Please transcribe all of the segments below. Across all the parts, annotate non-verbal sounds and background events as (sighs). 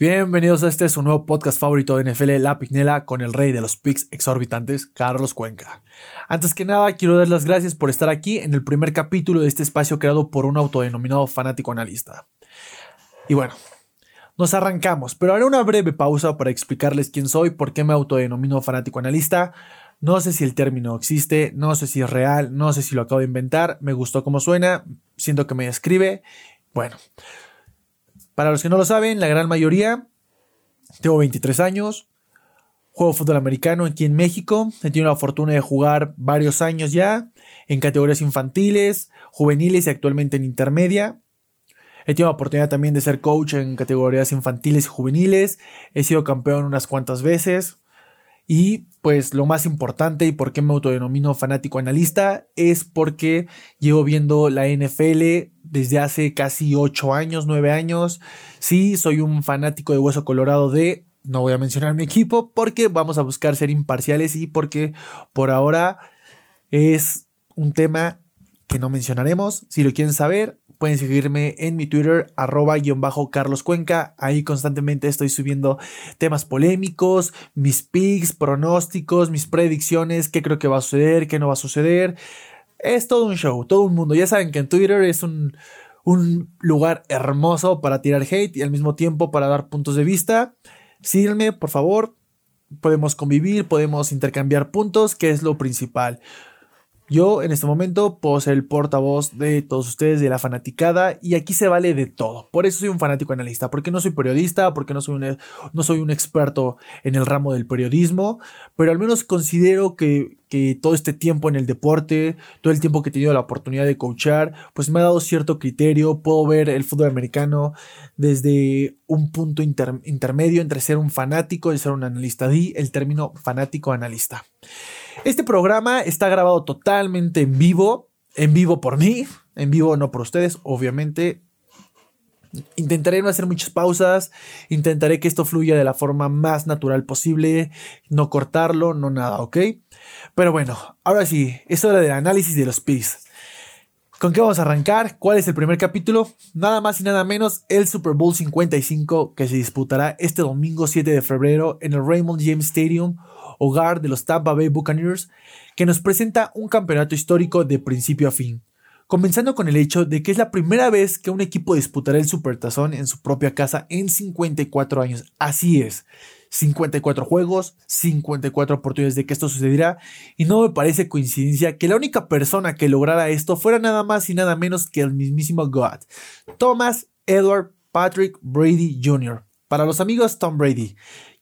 Bienvenidos a este su nuevo podcast favorito de NFL, La Pignela, con el rey de los picks exorbitantes, Carlos Cuenca. Antes que nada, quiero dar las gracias por estar aquí en el primer capítulo de este espacio creado por un autodenominado fanático analista. Y bueno, nos arrancamos, pero haré una breve pausa para explicarles quién soy, por qué me autodenomino fanático analista. No sé si el término existe, no sé si es real, no sé si lo acabo de inventar, me gustó cómo suena, siento que me describe. Bueno, para los que no lo saben, la gran mayoría, tengo 23 años, juego fútbol americano aquí en México, he tenido la fortuna de jugar varios años ya en categorías infantiles, juveniles y actualmente en intermedia. He tenido la oportunidad también de ser coach en categorías infantiles y juveniles, he sido campeón unas cuantas veces. Y pues lo más importante y por qué me autodenomino fanático analista es porque llevo viendo la NFL desde hace casi 8 años, 9 años. Sí, soy un fanático de hueso colorado de, no voy a mencionar mi equipo porque vamos a buscar ser imparciales y porque por ahora es un tema que no mencionaremos. Si lo quieren saber, pueden seguirme en mi Twitter, arroba guion bajo Carlos Cuenca. Ahí constantemente estoy subiendo temas polémicos, mis picks, pronósticos, mis predicciones, qué creo que va a suceder, qué no va a suceder. Es todo un show, todo un mundo. Ya saben que en Twitter es un, un lugar hermoso para tirar hate y al mismo tiempo para dar puntos de vista. Síganme, por favor. Podemos convivir, podemos intercambiar puntos, que es lo principal. Yo en este momento puedo ser el portavoz de todos ustedes, de la fanaticada, y aquí se vale de todo. Por eso soy un fanático analista, porque no soy periodista, porque no soy, un, no soy un experto en el ramo del periodismo, pero al menos considero que, todo este tiempo en el deporte, todo el tiempo que he tenido la oportunidad de coachar, pues me ha dado cierto criterio, puedo ver el fútbol americano desde un punto intermedio entre ser un fanático y ser un analista. Di el término fanático analista. Este programa está grabado totalmente en vivo, en vivo por mí, en vivo no por ustedes, obviamente. Intentaré no hacer muchas pausas, intentaré que esto fluya de la forma más natural posible, no cortarlo, no nada, ¿ok? Pero bueno, ahora sí, es hora del análisis de los picks. ¿Con qué vamos a arrancar? ¿Cuál es el primer capítulo? Nada más y nada menos el Super Bowl 55 que se disputará este domingo 7 de febrero en el Raymond James Stadium hogar de los Tampa Bay Buccaneers, que nos presenta un campeonato histórico de principio a fin, comenzando con el hecho de que es la primera vez que un equipo disputará el Supertazón en su propia casa en 54 años. Así es, 54 juegos, 54 oportunidades de que esto sucediera, y no me parece coincidencia que la única persona que lograra esto fuera nada más y nada menos que el mismísimo God, Thomas Edward Patrick Brady Jr. Para los amigos Tom Brady,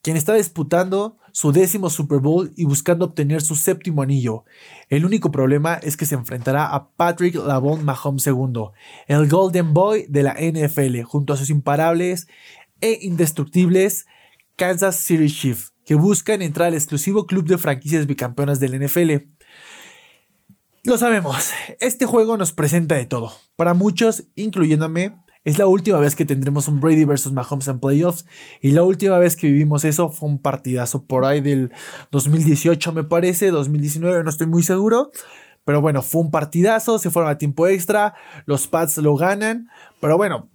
quien está disputando su décimo Super Bowl y buscando obtener su séptimo anillo. El único problema es que se enfrentará a Patrick Lavon Mahomes II, el Golden Boy de la NFL, junto a sus imparables e indestructibles Kansas City Chiefs, que buscan entrar al exclusivo club de franquicias bicampeonas del NFL. Lo sabemos, este juego nos presenta de todo. Para muchos, incluyéndome, es la última vez que tendremos un Brady versus Mahomes en playoffs. Y la última vez que vivimos eso fue un partidazo por ahí del 2018, me parece, 2019, no estoy muy seguro. Pero bueno, fue un partidazo, se fueron a tiempo extra, los Pats lo ganan. Pero bueno,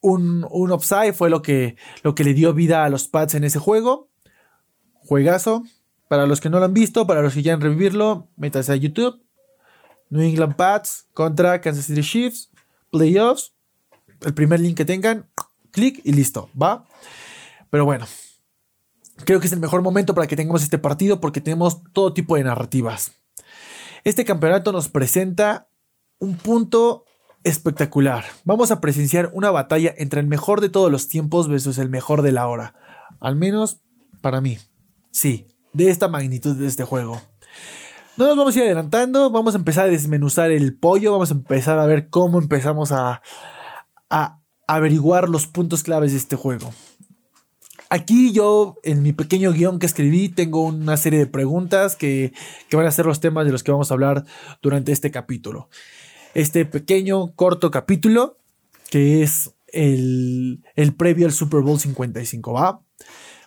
un, un upside fue lo que, lo que le dio vida a los Pats en ese juego. Juegazo. Para los que no lo han visto, para los que quieran revivirlo, métanse a YouTube. New England Pats contra Kansas City Chiefs. Playoffs el primer link que tengan, clic y listo, ¿va? Pero bueno, creo que es el mejor momento para que tengamos este partido porque tenemos todo tipo de narrativas. Este campeonato nos presenta un punto espectacular. Vamos a presenciar una batalla entre el mejor de todos los tiempos versus el mejor de la hora. Al menos para mí. Sí, de esta magnitud de este juego. No nos vamos a ir adelantando, vamos a empezar a desmenuzar el pollo, vamos a empezar a ver cómo empezamos a, a averiguar los puntos claves de este juego. Aquí yo, en mi pequeño guion que escribí, tengo una serie de preguntas que, van a ser los temas de los que vamos a hablar durante este capítulo. Este pequeño, corto capítulo, que es el, el previo al Super Bowl 55, ¿va?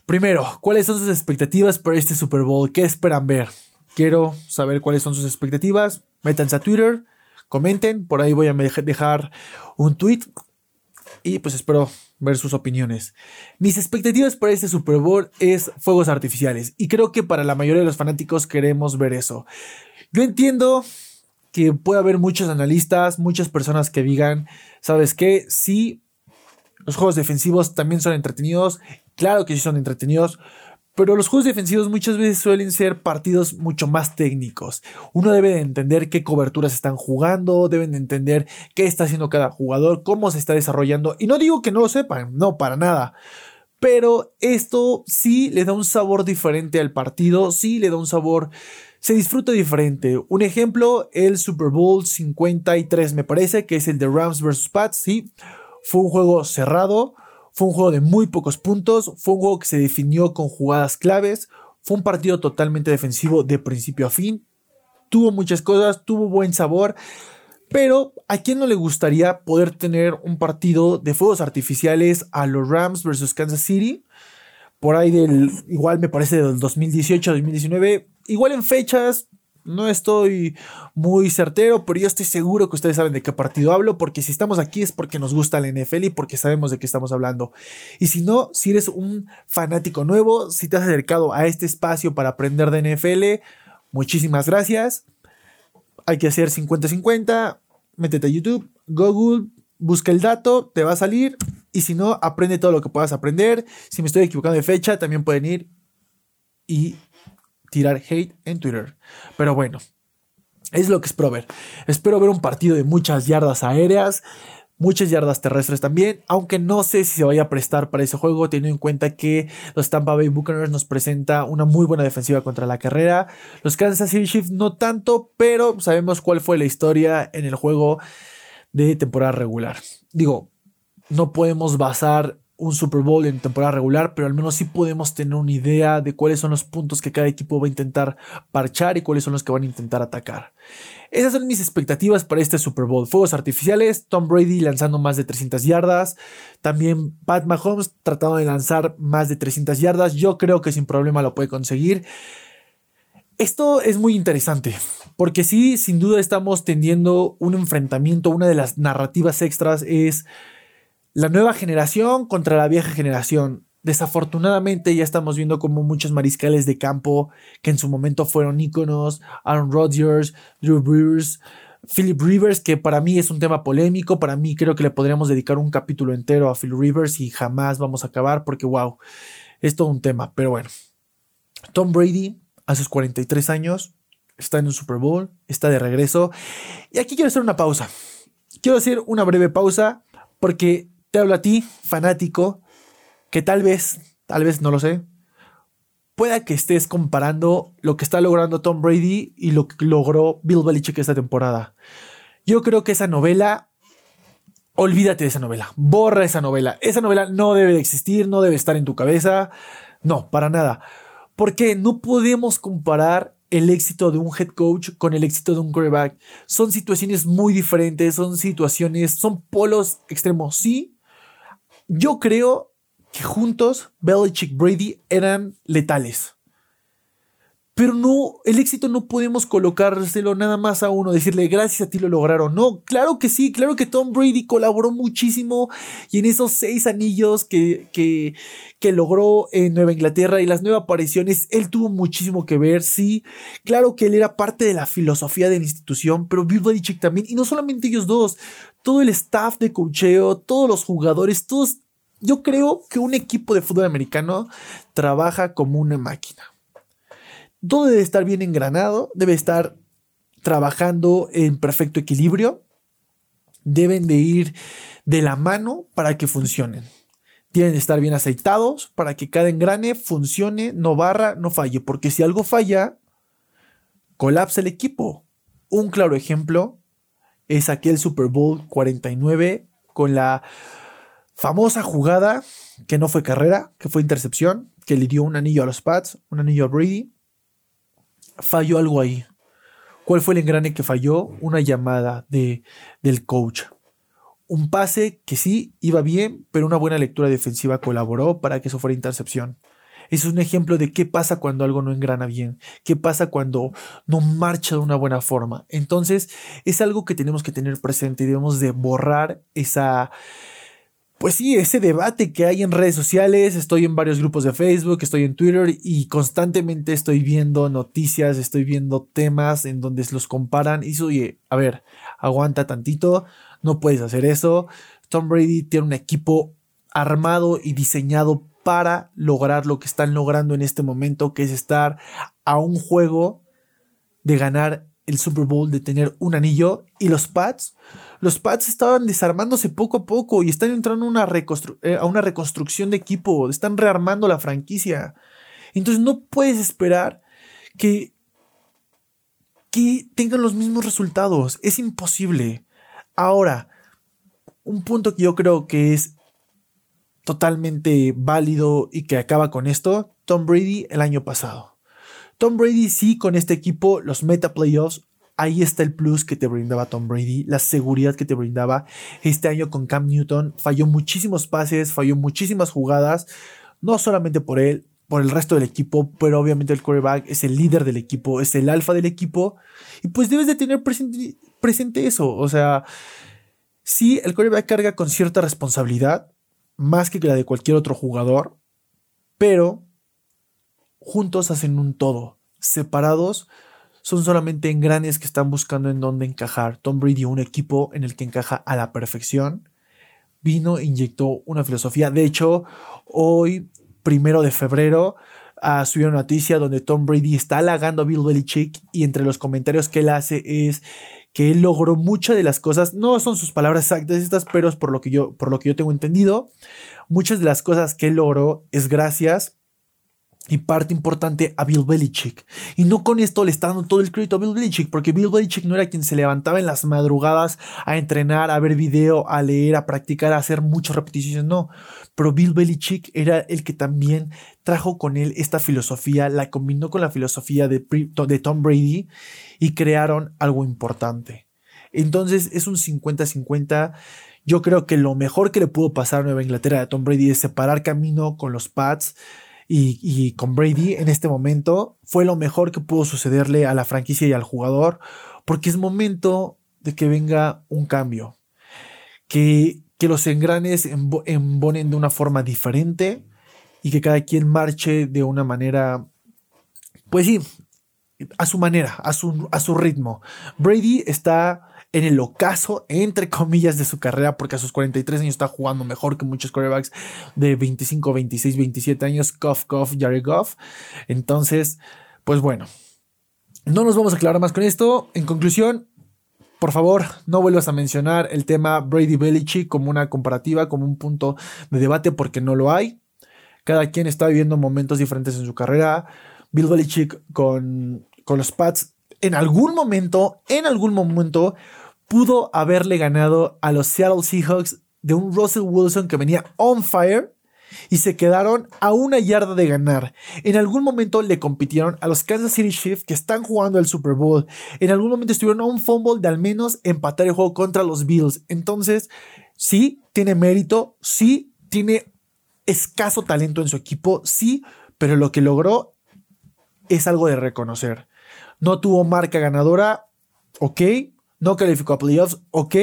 Primero, ¿cuáles son sus expectativas para este Super Bowl? ¿Qué esperan ver? Quiero saber cuáles son sus expectativas. Métanse a Twitter, comenten, por ahí voy a dejar un tweet y pues espero ver sus opiniones. Mis expectativas para este Super Bowl es fuegos artificiales y creo que para la mayoría de los fanáticos queremos ver eso. Yo entiendo que puede haber muchos analistas, muchas personas que digan, ¿sabes qué? Sí, los juegos defensivos también son entretenidos, claro que sí son entretenidos, pero los juegos defensivos muchas veces suelen ser partidos mucho más técnicos. Uno debe de entender qué coberturas están jugando, deben de entender qué está haciendo cada jugador, cómo se está desarrollando. Y no digo que no lo sepan, no, para nada. Pero esto sí le da un sabor diferente al partido, sí le da un sabor, se disfruta diferente. Un ejemplo, el Super Bowl 53 me parece, que es el de Rams vs. Pats, sí. Fue un juego cerrado, fue un juego de muy pocos puntos, fue un juego que se definió con jugadas claves, fue un partido totalmente defensivo de principio a fin, tuvo muchas cosas, tuvo buen sabor, pero ¿a quién no le gustaría poder tener un partido de fuegos artificiales a los Rams versus Kansas City? Por ahí del, igual me parece del 2018, 2019, igual en fechas, no estoy muy certero, pero yo estoy seguro que ustedes saben de qué partido hablo, porque si estamos aquí es porque nos gusta la NFL y porque sabemos de qué estamos hablando. Y si no, si eres un fanático nuevo, si te has acercado a este espacio para aprender de NFL, muchísimas gracias. Hay que hacer 50-50, métete a YouTube, Google, busca el dato, te va a salir. Y si no, aprende todo lo que puedas aprender. Si me estoy equivocando de fecha, también pueden ir y tirar hate en Twitter. Pero bueno, es lo que espero ver. Espero ver un partido de muchas yardas aéreas, muchas yardas terrestres también, aunque no sé si se vaya a prestar para ese juego, teniendo en cuenta que los Tampa Bay Buccaneers nos presenta una muy buena defensiva contra la carrera. Los Kansas City Chiefs no tanto, pero sabemos cuál fue la historia en el juego de temporada regular. Digo, no podemos basar un Super Bowl en temporada regular, pero al menos sí podemos tener una idea de cuáles son los puntos que cada equipo va a intentar parchar y cuáles son los que van a intentar atacar. Esas son mis expectativas para este Super Bowl. Fuegos artificiales, Tom Brady lanzando más de 300 yardas, también Pat Mahomes tratando de lanzar más de 300 yardas. Yo creo que sin problema lo puede conseguir. Esto es muy interesante, porque sí, sin duda estamos teniendo un enfrentamiento, una de las narrativas extras es la nueva generación contra la vieja generación. Desafortunadamente ya estamos viendo como muchos mariscales de campo que en su momento fueron íconos, Aaron Rodgers, Drew Brees, Philip Rivers, que para mí es un tema polémico, para mí creo que le podríamos dedicar un capítulo entero a Philip Rivers y jamás vamos a acabar porque wow, es todo un tema, pero bueno. Tom Brady a sus 43 años está en un Super Bowl, está de regreso y aquí quiero hacer una pausa. Quiero hacer una breve pausa porque te hablo a ti, fanático, que tal vez, tal vez no lo sé, pueda que estés comparando lo que está logrando Tom Brady y lo que logró Bill Belichick esta temporada. Yo creo que esa novela, olvídate de esa novela, borra esa novela. Esa novela no debe de existir, no debe estar en tu cabeza, no, para nada. Porque no podemos comparar el éxito de un head coach con el éxito de un quarterback. Son situaciones muy diferentes, son situaciones, son polos extremos, sí, yo creo que juntos Belichick Brady eran letales. Pero no, el éxito no podemos colocárselo nada más a uno, decirle gracias a ti lo lograron. No, claro que sí, claro que Tom Brady colaboró muchísimo y en esos seis anillos que, que, que logró en Nueva Inglaterra y las nuevas apariciones, él tuvo muchísimo que ver, sí. Claro que él era parte de la filosofía de la institución, pero Bill Belichick también, y no solamente ellos dos, todo el staff de cocheo, todos los jugadores, todos. Yo creo que un equipo de fútbol americano trabaja como una máquina. Todo debe estar bien engranado, debe estar trabajando en perfecto equilibrio, deben de ir de la mano para que funcionen. Tienen de estar bien aceitados para que cada engrane funcione, no barra, no falle, porque si algo falla, colapsa el equipo. Un claro ejemplo es aquel Super Bowl 49 con la famosa jugada que no fue carrera, que fue intercepción, que le dio un anillo a los Pats, un anillo a Brady. Falló algo ahí. ¿Cuál fue el engrane que falló? Una llamada de, del coach. Un pase que sí iba bien, pero una buena lectura defensiva colaboró para que eso fuera intercepción. Es un ejemplo de qué pasa cuando algo no engrana bien, qué pasa cuando no marcha de una buena forma. Entonces, es algo que tenemos que tener presente y debemos de borrar esa, pues sí, ese debate que hay en redes sociales, estoy en varios grupos de Facebook, estoy en Twitter y constantemente estoy viendo noticias, estoy viendo temas en donde los comparan y oye, a ver, aguanta tantito, no puedes hacer eso. Tom Brady tiene un equipo armado y diseñado para lograr lo que están logrando en este momento, que es estar a un juego de ganar el Super Bowl, de tener un anillo. Y los Pats, los Pats estaban desarmándose poco a poco y están entrando a una, eh, a una reconstrucción de equipo, están rearmando la franquicia. Entonces no puedes esperar que, que tengan los mismos resultados. Es imposible. Ahora, un punto que yo creo que es totalmente válido y que acaba con esto, Tom Brady el año pasado. Tom Brady sí con este equipo, los meta playoffs, ahí está el plus que te brindaba Tom Brady, la seguridad que te brindaba. Este año con Cam Newton falló muchísimos pases, falló muchísimas jugadas, no solamente por él, por el resto del equipo, pero obviamente el quarterback es el líder del equipo, es el alfa del equipo, y pues debes de tener presente, eso, o sea, sí, el quarterback carga con cierta responsabilidad, más que la de cualquier otro jugador, pero juntos hacen un todo. Separados son solamente engranes que están buscando en dónde encajar. Tom Brady, un equipo en el que encaja a la perfección, vino inyectó una filosofía. De hecho, hoy, primero de febrero, uh, subió una noticia donde Tom Brady está halagando a Bill Belichick y entre los comentarios que él hace es que él logró muchas de las cosas, no son sus palabras exactas estas, pero por lo que yo, por lo que yo tengo entendido, muchas de las cosas que él logró es gracias y parte importante a Bill Belichick. Y no con esto le está dando todo el crédito a Bill Belichick, porque Bill Belichick no era quien se levantaba en las madrugadas a entrenar, a ver video, a leer, a practicar, a hacer muchas repeticiones, no. Pero Bill Belichick era el que también trajo con él esta filosofía, la combinó con la filosofía de, de Tom Brady y crearon algo importante. Entonces es un 50-50. Yo creo que lo mejor que le pudo pasar a Nueva Inglaterra de Tom Brady es separar camino con los Pats y, con Brady en este momento fue lo mejor que pudo sucederle a la franquicia y al jugador, porque es momento de que venga un cambio, que, que los engranes embonen de una forma diferente y que cada quien marche de una manera, pues sí, a su manera, a su, a su ritmo. Brady está en el ocaso, entre comillas, de su carrera, porque a sus 43 años está jugando mejor que muchos quarterbacks de 25, 26, 27 años, Goff, Goff, Jared Goff. Entonces, pues bueno, no nos vamos a aclarar más con esto. En conclusión, por favor, no vuelvas a mencionar el tema Brady Belichick como una comparativa, como un punto de debate, porque no lo hay. Cada quien está viviendo momentos diferentes en su carrera. Bill Belichick con, con los Pats en algún momento, en algún momento, pudo haberle ganado a los Seattle Seahawks de un Russell Wilson que venía on fire y se quedaron a una yarda de ganar. En algún momento le compitieron a los Kansas City Chiefs que están jugando el Super Bowl. En algún momento estuvieron a un fumble de al menos empatar el juego contra los Bills. Entonces, sí, tiene mérito, sí, tiene escaso talento en su equipo, sí, pero lo que logró es algo de reconocer. No tuvo marca ganadora, ok. No calificó a playoffs, ok.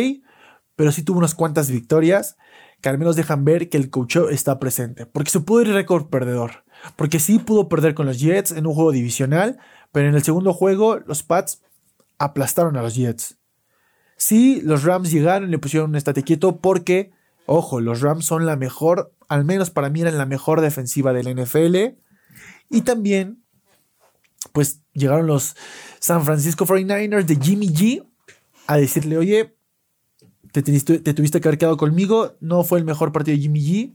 Pero sí tuvo unas cuantas victorias que al menos dejan ver que el coach está presente. Porque se pudo ir récord perdedor. Porque sí pudo perder con los Jets en un juego divisional, pero en el segundo juego los Pats aplastaron a los Jets. Sí, los Rams llegaron y le pusieron un estate quieto porque, ojo, los Rams son la mejor, al menos para mí eran la mejor defensiva del NFL. Y también pues llegaron los San Francisco 49ers de Jimmy G a decirle, oye, te, te tuviste que haber quedado conmigo, no fue el mejor partido de Jimmy G,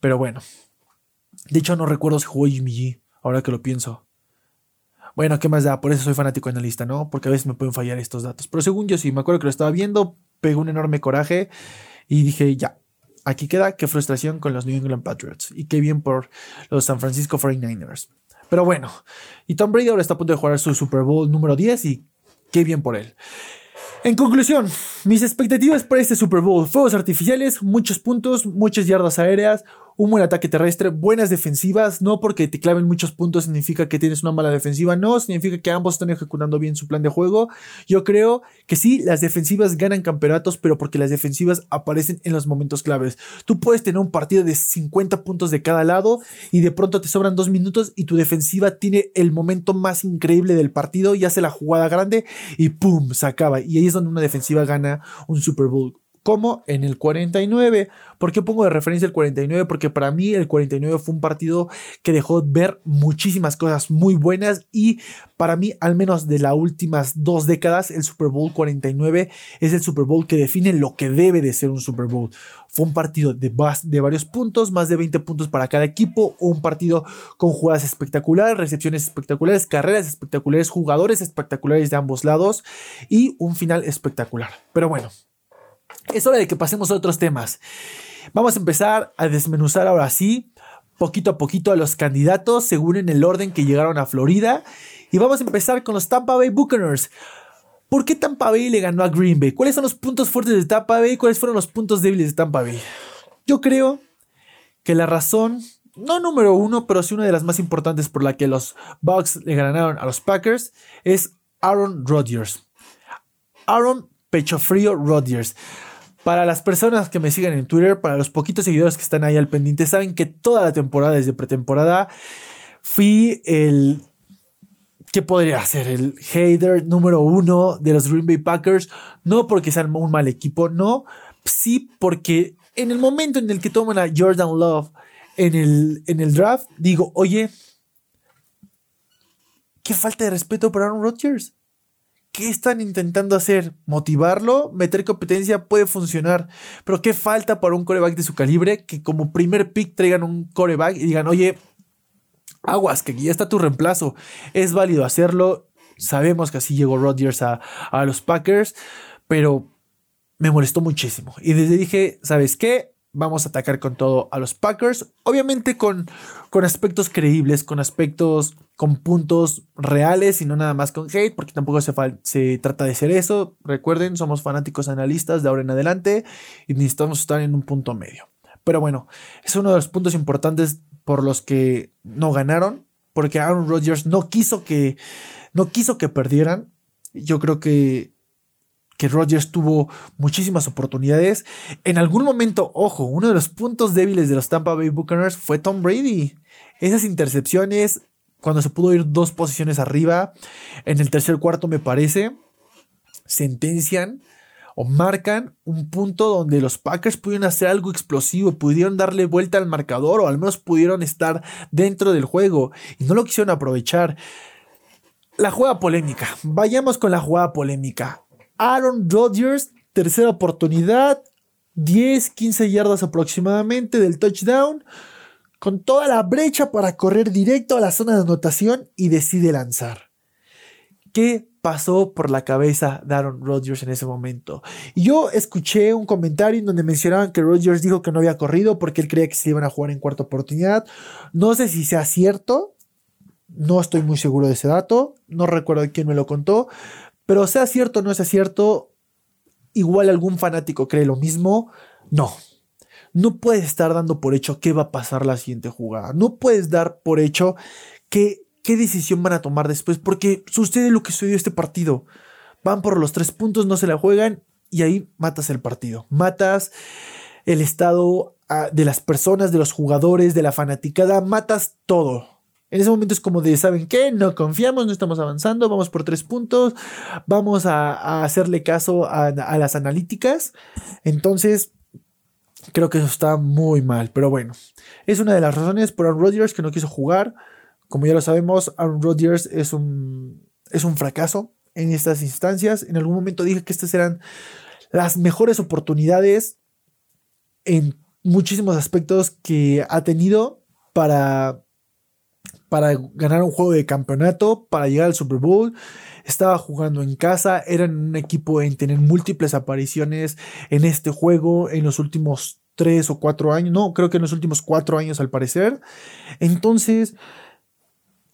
pero bueno. De hecho, no recuerdo si jugó Jimmy G, ahora que lo pienso. Bueno, ¿qué más da? Por eso soy fanático analista, ¿no? Porque a veces me pueden fallar estos datos. Pero según yo sí, me acuerdo que lo estaba viendo, pegó un enorme coraje y dije, ya, aquí queda, qué frustración con los New England Patriots. Y qué bien por los San Francisco 49ers. Pero bueno, y Tom Brady ahora está a punto de jugar su Super Bowl número 10 y qué bien por él. En conclusión, mis expectativas para este Super Bowl, fuegos artificiales, muchos puntos, muchas yardas aéreas, un buen ataque terrestre, buenas defensivas, no porque te claven muchos puntos significa que tienes una mala defensiva, no, significa que ambos están ejecutando bien su plan de juego. Yo creo que sí, las defensivas ganan campeonatos, pero porque las defensivas aparecen en los momentos claves. Tú puedes tener un partido de 50 puntos de cada lado y de pronto te sobran dos minutos y tu defensiva tiene el momento más increíble del partido y hace la jugada grande y ¡pum! se acaba. Y ahí es donde una defensiva gana un Super Bowl como en el 49. ¿Por qué pongo de referencia el 49? Porque para mí el 49 fue un partido que dejó ver muchísimas cosas muy buenas y para mí, al menos de las últimas dos décadas, el Super Bowl 49 es el Super Bowl que define lo que debe de ser un Super Bowl. Fue un partido de, de varios puntos, más de 20 puntos para cada equipo, un partido con jugadas espectaculares, recepciones espectaculares, carreras espectaculares, jugadores espectaculares de ambos lados y un final espectacular. Pero bueno, es hora de que pasemos a otros temas. Vamos a empezar a desmenuzar ahora sí, poquito a poquito a los candidatos según en el orden que llegaron a Florida. Y vamos a empezar con los Tampa Bay Buccaneers. ¿Por qué Tampa Bay le ganó a Green Bay? ¿Cuáles son los puntos fuertes de Tampa Bay? ¿Cuáles fueron los puntos débiles de Tampa Bay? Yo creo que la razón, no número uno, pero sí una de las más importantes por la que los Bucks le ganaron a los Packers es Aaron Rodgers. Aaron Pecho Frío Rodgers. Para las personas que me siguen en Twitter, para los poquitos seguidores que están ahí al pendiente, saben que toda la temporada, desde pretemporada, fui el. ¿Qué podría ser? El hater número uno de los Green Bay Packers. No porque sean un mal equipo, no. Sí porque en el momento en el que toman a Jordan Love en el, en el draft, digo, oye, qué falta de respeto para Aaron Rodgers. ¿Qué están intentando hacer? ¿Motivarlo? ¿Meter competencia? Puede funcionar. Pero ¿qué falta para un coreback de su calibre? Que como primer pick traigan un coreback y digan, oye, aguas, que ya está tu reemplazo. Es válido hacerlo. Sabemos que así llegó Rodgers a, a los Packers, pero me molestó muchísimo. Y desde dije, ¿sabes qué? Vamos a atacar con todo a los Packers. Obviamente con, con aspectos creíbles, con aspectos, con puntos reales y no nada más con hate, porque tampoco se, se trata de ser eso. Recuerden, somos fanáticos analistas de ahora en adelante y necesitamos estar en un punto medio. Pero bueno, es uno de los puntos importantes por los que no ganaron, porque Aaron Rodgers no quiso que, no quiso que perdieran. Yo creo que que Rodgers tuvo muchísimas oportunidades. En algún momento, ojo, uno de los puntos débiles de los Tampa Bay Buccaneers fue Tom Brady. Esas intercepciones, cuando se pudo ir dos posiciones arriba, en el tercer cuarto me parece, sentencian o marcan un punto donde los Packers pudieron hacer algo explosivo, pudieron darle vuelta al marcador o al menos pudieron estar dentro del juego y no lo quisieron aprovechar. La jugada polémica. Vayamos con la jugada polémica. Aaron Rodgers, tercera oportunidad, 10, 15 yardas aproximadamente del touchdown, con toda la brecha para correr directo a la zona de anotación y decide lanzar. ¿Qué pasó por la cabeza de Aaron Rodgers en ese momento? yo escuché un comentario en donde mencionaban que Rodgers dijo que no había corrido porque él creía que se iban a jugar en cuarta oportunidad. No sé si sea cierto, no estoy muy seguro de ese dato, no recuerdo quién me lo contó, pero sea cierto o no sea cierto, igual algún fanático cree lo mismo. No. No puedes estar dando por hecho qué va a pasar la siguiente jugada. No puedes dar por hecho que, qué decisión van a tomar después, porque sucede lo que sucedió este partido. Van por los tres puntos, no se la juegan y ahí matas el partido. Matas el estado ah, de las personas, de los jugadores, de la fanaticada, matas todo. En ese momento es como de, ¿saben qué? No confiamos, no estamos avanzando, vamos por tres puntos, vamos a, hacerle caso a, las analíticas. Entonces, creo que eso está muy mal, pero bueno, es una de las razones por Aaron Rodgers que no quiso jugar. Como ya lo sabemos, Aaron Rodgers es un, es un fracaso en estas instancias. En algún momento dije que estas eran las mejores oportunidades en muchísimos aspectos que ha tenido para para ganar un juego de campeonato, para llegar al Super Bowl. Estaba jugando en casa, eran un equipo en tener múltiples apariciones en este juego en los últimos tres o cuatro años. No, creo que en los últimos cuatro años al parecer. Entonces,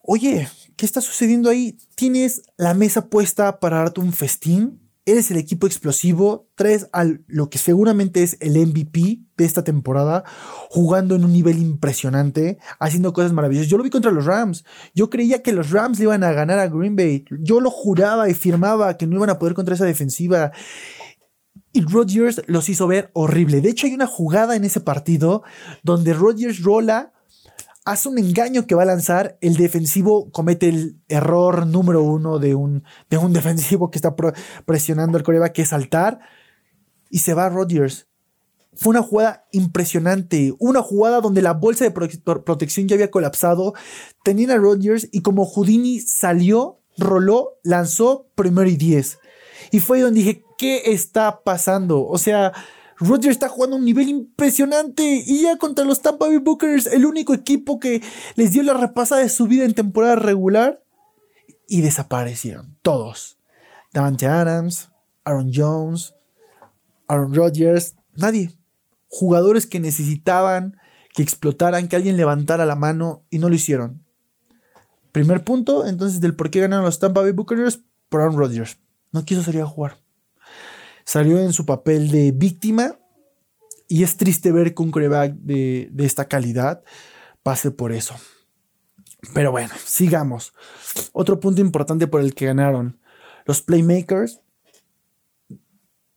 oye, ¿qué está sucediendo ahí? ¿Tienes la mesa puesta para darte un festín? Eres el equipo explosivo, traes a lo que seguramente es el MVP de esta temporada, jugando en un nivel impresionante, haciendo cosas maravillosas. Yo lo vi contra los Rams. Yo creía que los Rams le iban a ganar a Green Bay. Yo lo juraba y firmaba que no iban a poder contra esa defensiva. Y Rodgers los hizo ver horrible. De hecho, hay una jugada en ese partido donde Rodgers rola hace un engaño que va a lanzar, el defensivo comete el error número uno de un, de un (laughs) defensivo que está presionando al coreback, que es saltar, y se va Rodgers. Fue una jugada impresionante, una jugada donde la bolsa de protección ya había colapsado, tenían a Rodgers y como Houdini salió, roló, lanzó primero y diez. Y fue donde dije, ¿qué está pasando? O sea, Rodgers está jugando a un nivel impresionante y ya contra los Tampa Bay Buccaneers, el único equipo que les dio la repasada de su vida en temporada regular y desaparecieron todos. Davante Adams, Aaron Jones, Aaron Rodgers, nadie. Jugadores que necesitaban que explotaran, que alguien levantara la mano y no lo hicieron. Primer punto, entonces, del por qué ganaron los Tampa Bay Buccaneers por Aaron Rodgers. No quiso salir a jugar salió en su papel de víctima y es triste ver que un coreback de, de esta calidad pase por eso. Pero bueno, sigamos. Otro punto importante por el que ganaron los playmakers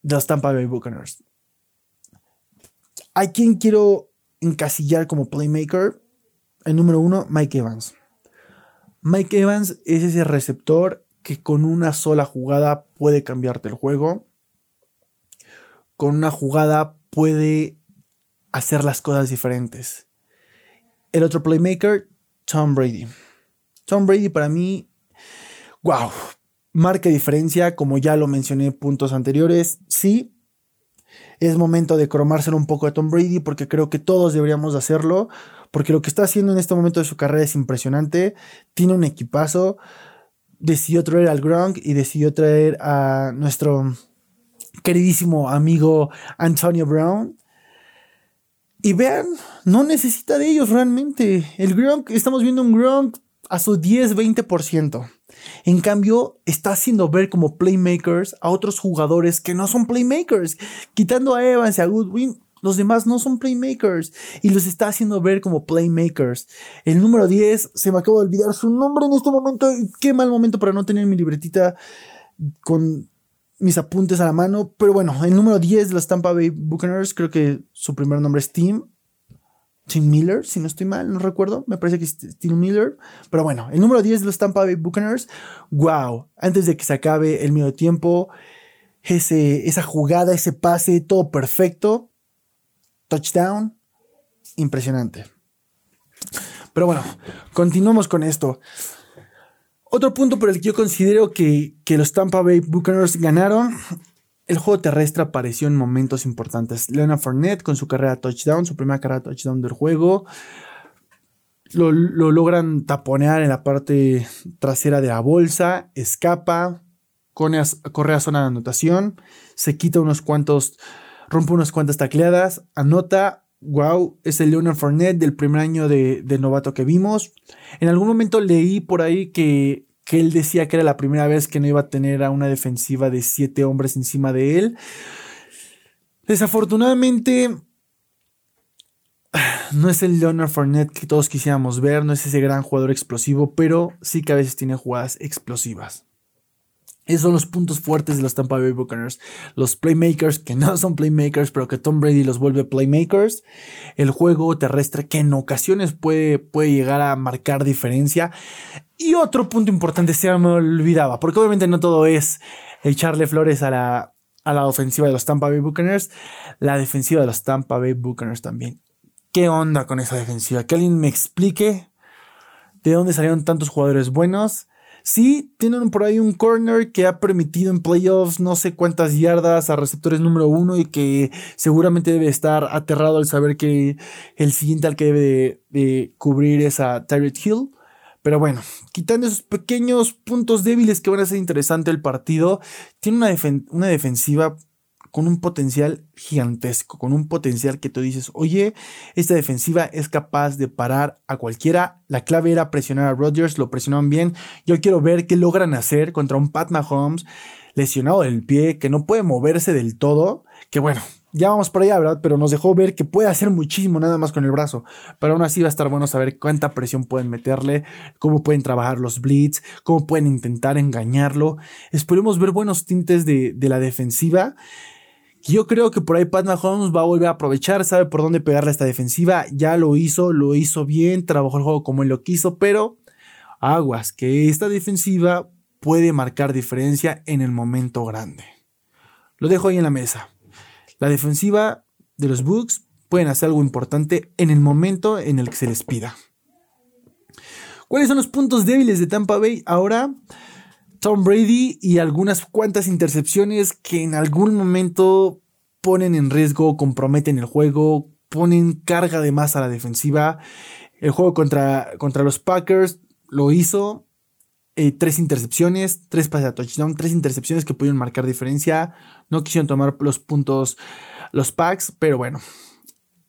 de los Tampa Bay Buccaneers. ¿Hay quien quiero encasillar como playmaker? El número uno, Mike Evans. Mike Evans es ese receptor que con una sola jugada puede cambiarte el juego con una jugada puede hacer las cosas diferentes. El otro playmaker, Tom Brady. Tom Brady para mí, wow, marca diferencia, como ya lo mencioné en puntos anteriores. Sí, es momento de cromárselo un poco a Tom Brady porque creo que todos deberíamos hacerlo, porque lo que está haciendo en este momento de su carrera es impresionante. Tiene un equipazo. Decidió traer al Gronk y decidió traer a nuestro queridísimo amigo Antonio Brown. Y vean, no necesita de ellos realmente. El Gronk, estamos viendo un Gronk a su 10-20%. En cambio, está haciendo ver como playmakers a otros jugadores que no son playmakers. Quitando a Evans y a Goodwin, los demás no son playmakers. Y los está haciendo ver como playmakers. El número 10, se me acaba de olvidar su nombre en este momento. Qué mal momento para no tener mi libretita con mis apuntes a la mano. Pero bueno, el número 10 de los Tampa Bay Buccaneers, creo que su primer nombre es Tim. Tim Miller, si no estoy mal, no recuerdo. Me parece que es Tim Miller. Pero bueno, el número 10 de los Tampa Bay Buccaneers. Wow, antes de que se acabe el medio tiempo, ese, esa jugada, ese pase, todo perfecto. Touchdown. Impresionante. Pero bueno, continuamos con esto. Otro punto por el que yo considero que, los Tampa Bay Buccaneers ganaron, el juego terrestre apareció en momentos importantes. Leonard Fournette con su carrera touchdown, su primera carrera touchdown del juego. Lo, logran taponear en la parte trasera de la bolsa, escapa, corre a zona de anotación, se quita unos cuantos, rompe unas cuantas tacleadas, anota wow, es el Leonard Fournette del primer año de, novato que vimos. En algún momento leí por ahí que, que, él decía que era la primera vez que no iba a tener a una defensiva de siete hombres encima de él. Desafortunadamente, (sighs) no es el Leonard Fournette que todos quisiéramos ver, no es ese gran jugador explosivo, pero sí que a veces tiene jugadas explosivas. Esos son los puntos fuertes de los Tampa Bay Buccaneers. Los playmakers que no son playmakers, pero que Tom Brady los vuelve playmakers. El juego terrestre que en ocasiones puede, puede llegar a marcar diferencia. Y otro punto importante, se me olvidaba, porque obviamente no todo es echarle flores a la, a la ofensiva de los Tampa Bay Buccaneers. La defensiva de los Tampa Bay Buccaneers también. ¿Qué onda con esa defensiva? Que alguien me explique de dónde salieron tantos jugadores buenos Sí, tienen por ahí un corner que ha permitido en playoffs no sé cuántas yardas a receptores número uno y que seguramente debe estar aterrado al saber que el siguiente al que debe de, cubrir es a Tyreek Hill. Pero bueno, quitando esos pequeños puntos débiles que van a ser interesante el partido, tiene una, una defensiva con un potencial gigantesco, con un potencial que tú dices, oye, esta defensiva es capaz de parar a cualquiera. La clave era presionar a Rodgers, lo presionaron bien. Yo quiero ver qué logran hacer contra un Pat Mahomes lesionado del pie, que no puede moverse del todo, que bueno, ya vamos por allá, ¿verdad? Pero nos dejó ver que puede hacer muchísimo nada más con el brazo. Pero aún así va a estar bueno saber cuánta presión pueden meterle, cómo pueden trabajar los blitz, cómo pueden intentar engañarlo. Esperemos ver buenos tintes de, la defensiva. Yo creo que por ahí Pat Mahomes va a volver a aprovechar, sabe por dónde pegarle a esta defensiva. Ya lo hizo, lo hizo bien, trabajó el juego como él lo quiso, pero aguas, que esta defensiva puede marcar diferencia en el momento grande. Lo dejo ahí en la mesa. La defensiva de los Bucks pueden hacer algo importante en el momento en el que se les pida. ¿Cuáles son los puntos débiles de Tampa Bay? Ahora, Tom Brady y algunas cuantas intercepciones que en algún momento ponen en riesgo, comprometen el juego, ponen carga de más a la defensiva. El juego contra, contra los Packers lo hizo, eh, tres intercepciones, tres pases a touchdown, tres intercepciones que pudieron marcar diferencia. No quisieron tomar los puntos los Packs, pero bueno,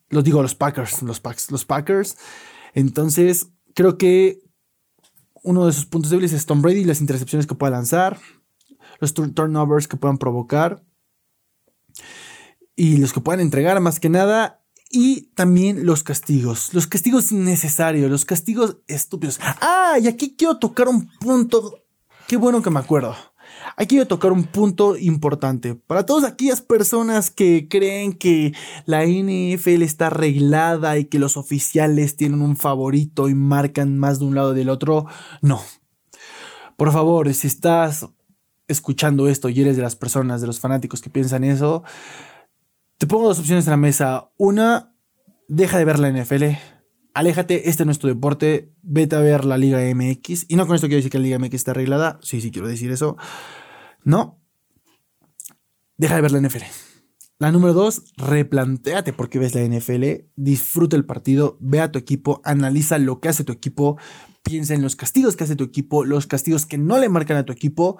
los digo los Packers, los Packs, los Packers. Entonces, creo que uno de sus puntos débiles es Tom Brady, las intercepciones que pueda lanzar, los turnovers que puedan provocar y los que puedan entregar más que nada y también los castigos. Los castigos innecesarios, los castigos estúpidos. Ah, y aquí quiero tocar un punto. Qué bueno que me acuerdo. Aquí quiero tocar un punto importante. Para todas aquellas personas que creen que la NFL está arreglada y que los oficiales tienen un favorito y marcan más de un lado del otro, no. Por favor, si estás escuchando esto y eres de las personas, de los fanáticos que piensan eso, te pongo dos opciones en la mesa. Una, deja de ver la NFL. Aléjate, este no es tu deporte. Vete a ver la Liga MX. Y no con esto quiero decir que la Liga MX está arreglada. Sí, sí, quiero decir eso. No. Deja de ver la NFL. La número dos, replantéate por qué ves la NFL. Disfruta el partido. Ve a tu equipo. Analiza lo que hace tu equipo. Piensa en los castigos que hace tu equipo. Los castigos que no le marcan a tu equipo.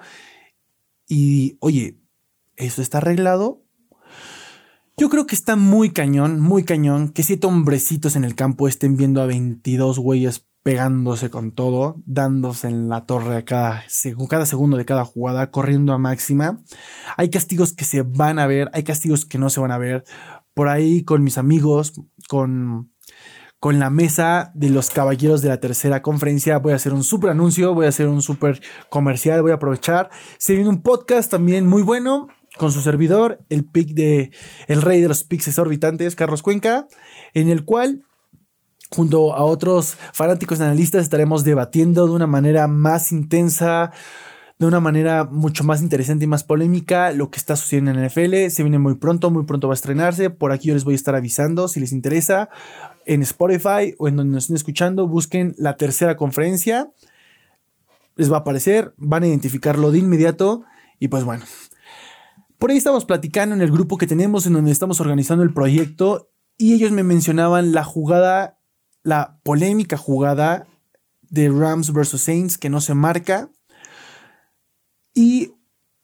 Y, oye, ¿eso está arreglado? Yo creo que está muy cañón, muy cañón, que siete hombrecitos en el campo estén viendo a 22 güeyes pegándose con todo, dándose en la torre a cada, cada segundo de cada jugada, corriendo a máxima. Hay castigos que se van a ver, hay castigos que no se van a ver. Por ahí con mis amigos, con, con la mesa de los caballeros de la tercera conferencia, voy a hacer un super anuncio, voy a hacer un super comercial, voy a aprovechar. Se viene un podcast también muy bueno con su servidor, el pick de el rey de los picks exorbitantes, Carlos Cuenca, en el cual junto a otros fanáticos analistas estaremos debatiendo de una manera más intensa, de una manera mucho más interesante y más polémica lo que está sucediendo en la NFL. Se viene muy pronto, muy pronto va a estrenarse. Por aquí yo les voy a estar avisando si les interesa. En Spotify o en donde nos estén escuchando, busquen la tercera conferencia. Les va a aparecer, van a identificarlo de inmediato. Y pues bueno, por ahí estamos platicando en el grupo que tenemos en donde estamos organizando el proyecto y ellos me mencionaban la jugada, la polémica jugada de Rams versus Saints que no se marca. Y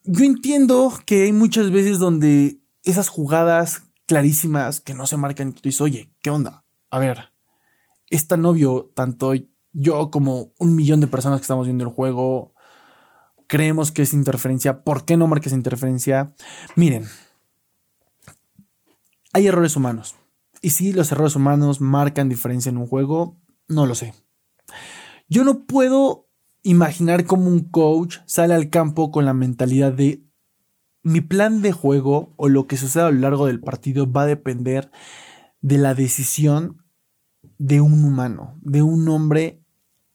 yo entiendo que hay muchas veces donde esas jugadas clarísimas que no se marcan y tú dices, oye, ¿qué onda? A ver, es tan obvio, tanto yo como un millón de personas que estamos viendo el juego, creemos que es interferencia, ¿por qué no marques interferencia? Miren, hay errores humanos. Y si los errores humanos marcan diferencia en un juego, no lo sé. Yo no puedo imaginar cómo un coach sale al campo con la mentalidad de mi plan de juego o lo que suceda a lo largo del partido va a depender de la decisión de un humano, de un hombre,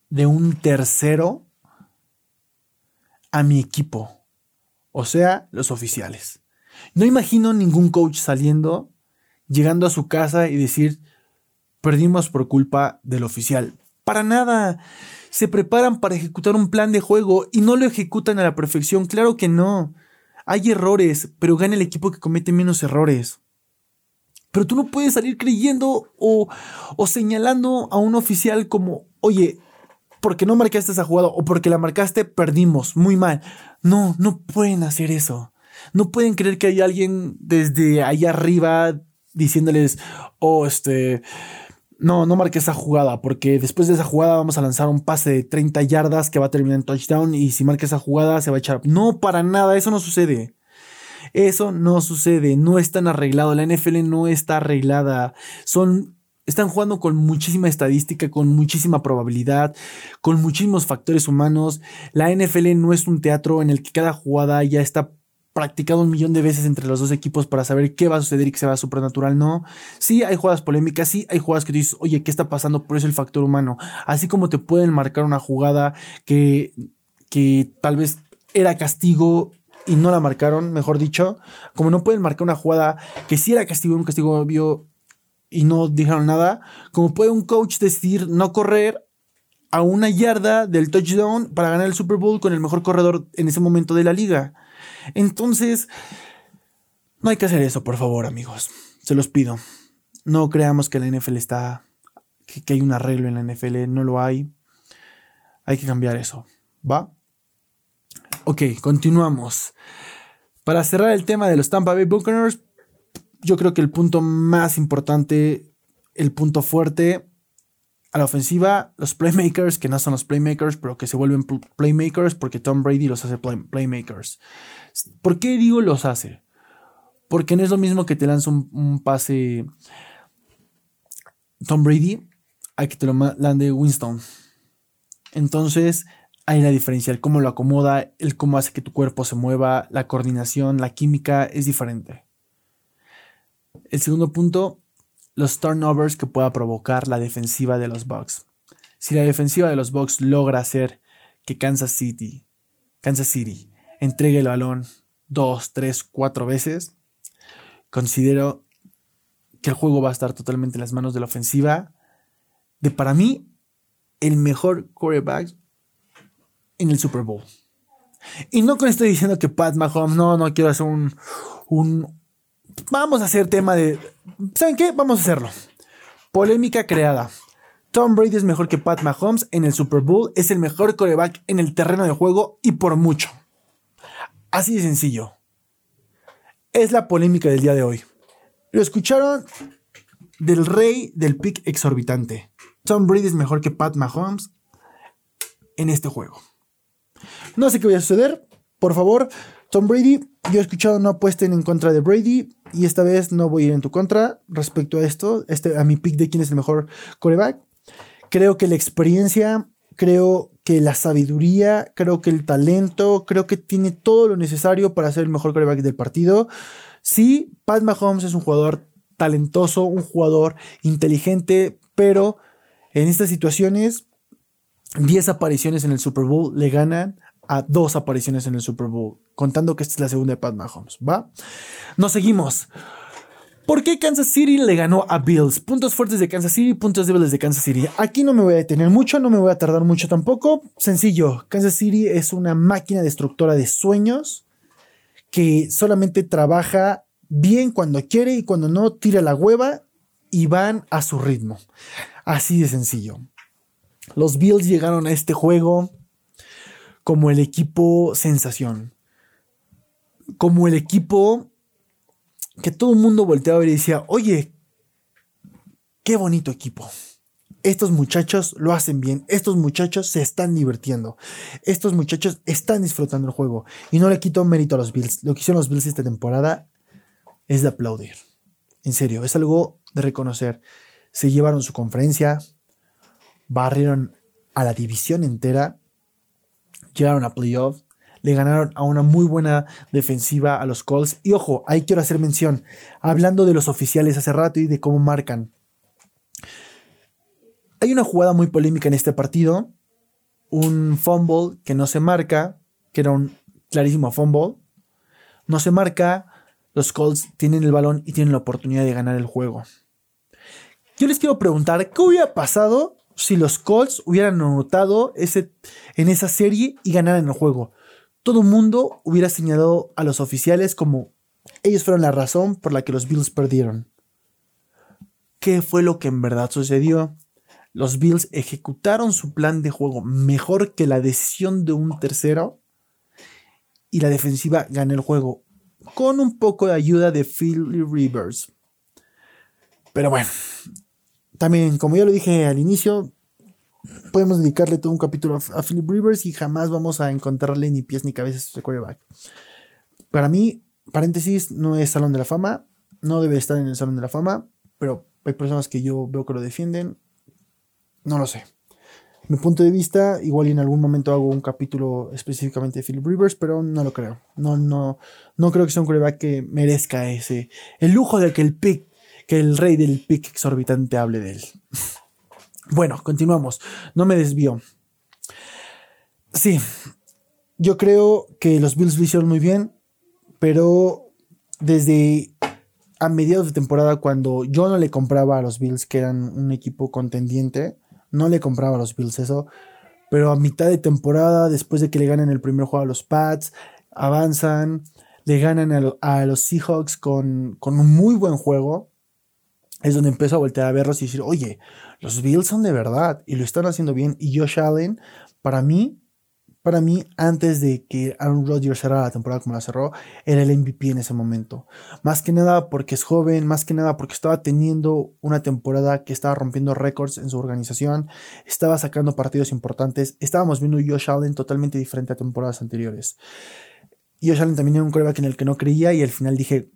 de un tercero a mi equipo, o sea, los oficiales. No imagino ningún coach saliendo, llegando a su casa y decir, perdimos por culpa del oficial. Para nada. Se preparan para ejecutar un plan de juego y no lo ejecutan a la perfección. Claro que no. Hay errores, pero gana el equipo que comete menos errores. Pero tú no puedes salir creyendo o, o señalando a un oficial como, oye, porque no marcaste esa jugada o porque la marcaste, perdimos, muy mal. No, no pueden hacer eso. No pueden creer que hay alguien desde ahí arriba diciéndoles, oh, este, no, no marque esa jugada, porque después de esa jugada vamos a lanzar un pase de 30 yardas que va a terminar en touchdown y si marca esa jugada se va a echar. No, para nada, eso no sucede. Eso no sucede, no es tan arreglado, la NFL no está arreglada. Son están jugando con muchísima estadística, con muchísima probabilidad, con muchísimos factores humanos. La NFL no es un teatro en el que cada jugada ya está practicado un millón de veces entre los dos equipos para saber qué va a suceder y que se va a supernatural, no. Sí, hay jugadas polémicas, sí, hay jugadas que dices, oye, ¿qué está pasando? Por eso el factor humano. Así como te pueden marcar una jugada que, que tal vez era castigo y no la marcaron, mejor dicho, como no pueden marcar una jugada que sí era castigo, un castigo obvio y no dijeron nada, como puede un coach decidir no correr a una yarda del touchdown para ganar el Super Bowl con el mejor corredor en ese momento de la liga. Entonces, no hay que hacer eso, por favor, amigos. Se los pido. No creamos que la NFL está, que, hay un arreglo en la NFL, no lo hay. Hay que cambiar eso, ¿va? Ok, continuamos. Para cerrar el tema de los Tampa Bay Buccaneers, yo creo que el punto más importante, el punto fuerte a la ofensiva, los playmakers, que no son los playmakers, pero que se vuelven playmakers porque Tom Brady los hace playmakers. ¿Por qué digo los hace? Porque no es lo mismo que te lanza un, pase Tom Brady a que te lo lande Winston. Entonces, hay la diferencia, el cómo lo acomoda, el cómo hace que tu cuerpo se mueva, la coordinación, la química es diferente. El segundo punto, los turnovers que pueda provocar la defensiva de los Bucks. Si la defensiva de los Bucks logra hacer que Kansas City, Kansas City entregue el balón dos, tres, cuatro veces, considero que el juego va a estar totalmente en las manos de la ofensiva de para mí el mejor quarterback en el Super Bowl. Y no con esto diciendo que Pat Mahomes, no, no quiero hacer un, un, Vamos a hacer tema de. ¿Saben qué? Vamos a hacerlo. Polémica creada. Tom Brady es mejor que Pat Mahomes en el Super Bowl. Es el mejor coreback en el terreno de juego y por mucho. Así de sencillo. Es la polémica del día de hoy. Lo escucharon del rey del pick exorbitante. Tom Brady es mejor que Pat Mahomes en este juego. No sé qué va a suceder. Por favor, Tom Brady, yo he escuchado no apuesten en contra de Brady y esta vez no voy a ir en tu contra respecto a esto, este, a mi pick de quién es el mejor coreback. Creo que la experiencia, creo que la sabiduría, creo que el talento, creo que tiene todo lo necesario para ser el mejor coreback del partido. Sí, Pat Mahomes es un jugador talentoso, un jugador inteligente, pero en estas situaciones 10 apariciones en el Super Bowl le ganan a dos apariciones en el Super Bowl, contando que esta es la segunda de Pat Mahomes, ¿va? Nos seguimos. ¿Por qué Kansas City le ganó a Bills? Puntos fuertes de Kansas City, puntos débiles de Kansas City. Aquí no me voy a detener mucho, no me voy a tardar mucho tampoco. Sencillo, Kansas City es una máquina destructora de sueños que solamente trabaja bien cuando quiere y cuando no tira la hueva y van a su ritmo. Así de sencillo. Los Bills llegaron a este juego como el equipo sensación. Como el equipo que todo el mundo volteaba y decía, oye, qué bonito equipo. Estos muchachos lo hacen bien, estos muchachos se están divirtiendo, estos muchachos están disfrutando el juego. Y no le quito mérito a los Bills. Lo que hicieron los Bills esta temporada es de aplaudir. En serio, es algo de reconocer. Se llevaron su conferencia, barrieron a la división entera llegaron a playoffs, le ganaron a una muy buena defensiva a los Colts. Y ojo, ahí quiero hacer mención, hablando de los oficiales hace rato y de cómo marcan. Hay una jugada muy polémica en este partido, un fumble que no se marca, que era un clarísimo fumble, no se marca, los Colts tienen el balón y tienen la oportunidad de ganar el juego. Yo les quiero preguntar, ¿qué hubiera pasado si los Colts hubieran anotado ese, en esa serie y ganaran el juego. Todo el mundo hubiera señalado a los oficiales como ellos fueron la razón por la que los Bills perdieron. ¿Qué fue lo que en verdad sucedió? Los Bills ejecutaron su plan de juego mejor que la decisión de un tercero y la defensiva ganó el juego. con un poco de ayuda de Philly Rivers. Pero bueno, también, como ya lo dije al inicio, podemos dedicarle todo un capítulo a, Philip Rivers y jamás vamos a encontrarle ni pies ni cabezas a este quarterback. Para mí, paréntesis, no es Salón de la Fama, no debe estar en el Salón de la Fama, pero hay personas que yo veo que lo defienden. No lo sé. Mi punto de vista, igual en algún momento hago un capítulo específicamente de Philip Rivers, pero no lo creo. No, no, no creo que sea un quarterback que merezca ese, el lujo de que el pick que el rey del pick exorbitante hable de él. (laughs) Bueno, continuamos. No me desvío. Sí, yo creo que los Bills lo hicieron muy bien, pero desde a mediados de temporada, cuando yo no le compraba a los Bills, que eran un equipo contendiente, no le compraba a los Bills eso, pero a mitad de temporada, después de que le ganan el primer juego a los Pats, avanzan, le ganan a, los Seahawks con, con un muy buen juego, es donde empiezo a voltear a verlos y decir, oye, los Bills son de verdad y lo están haciendo bien. Y Josh Allen, para mí, para mí, antes de que Aaron Rodgers cerrara la temporada como la cerró, era el MVP en ese momento. Más que nada porque es joven, más que nada porque estaba teniendo una temporada que estaba rompiendo récords en su organización, estaba sacando partidos importantes, estábamos viendo a Josh Allen totalmente diferente a temporadas anteriores. Josh Allen también era un coreback en el que no creía y al final dije,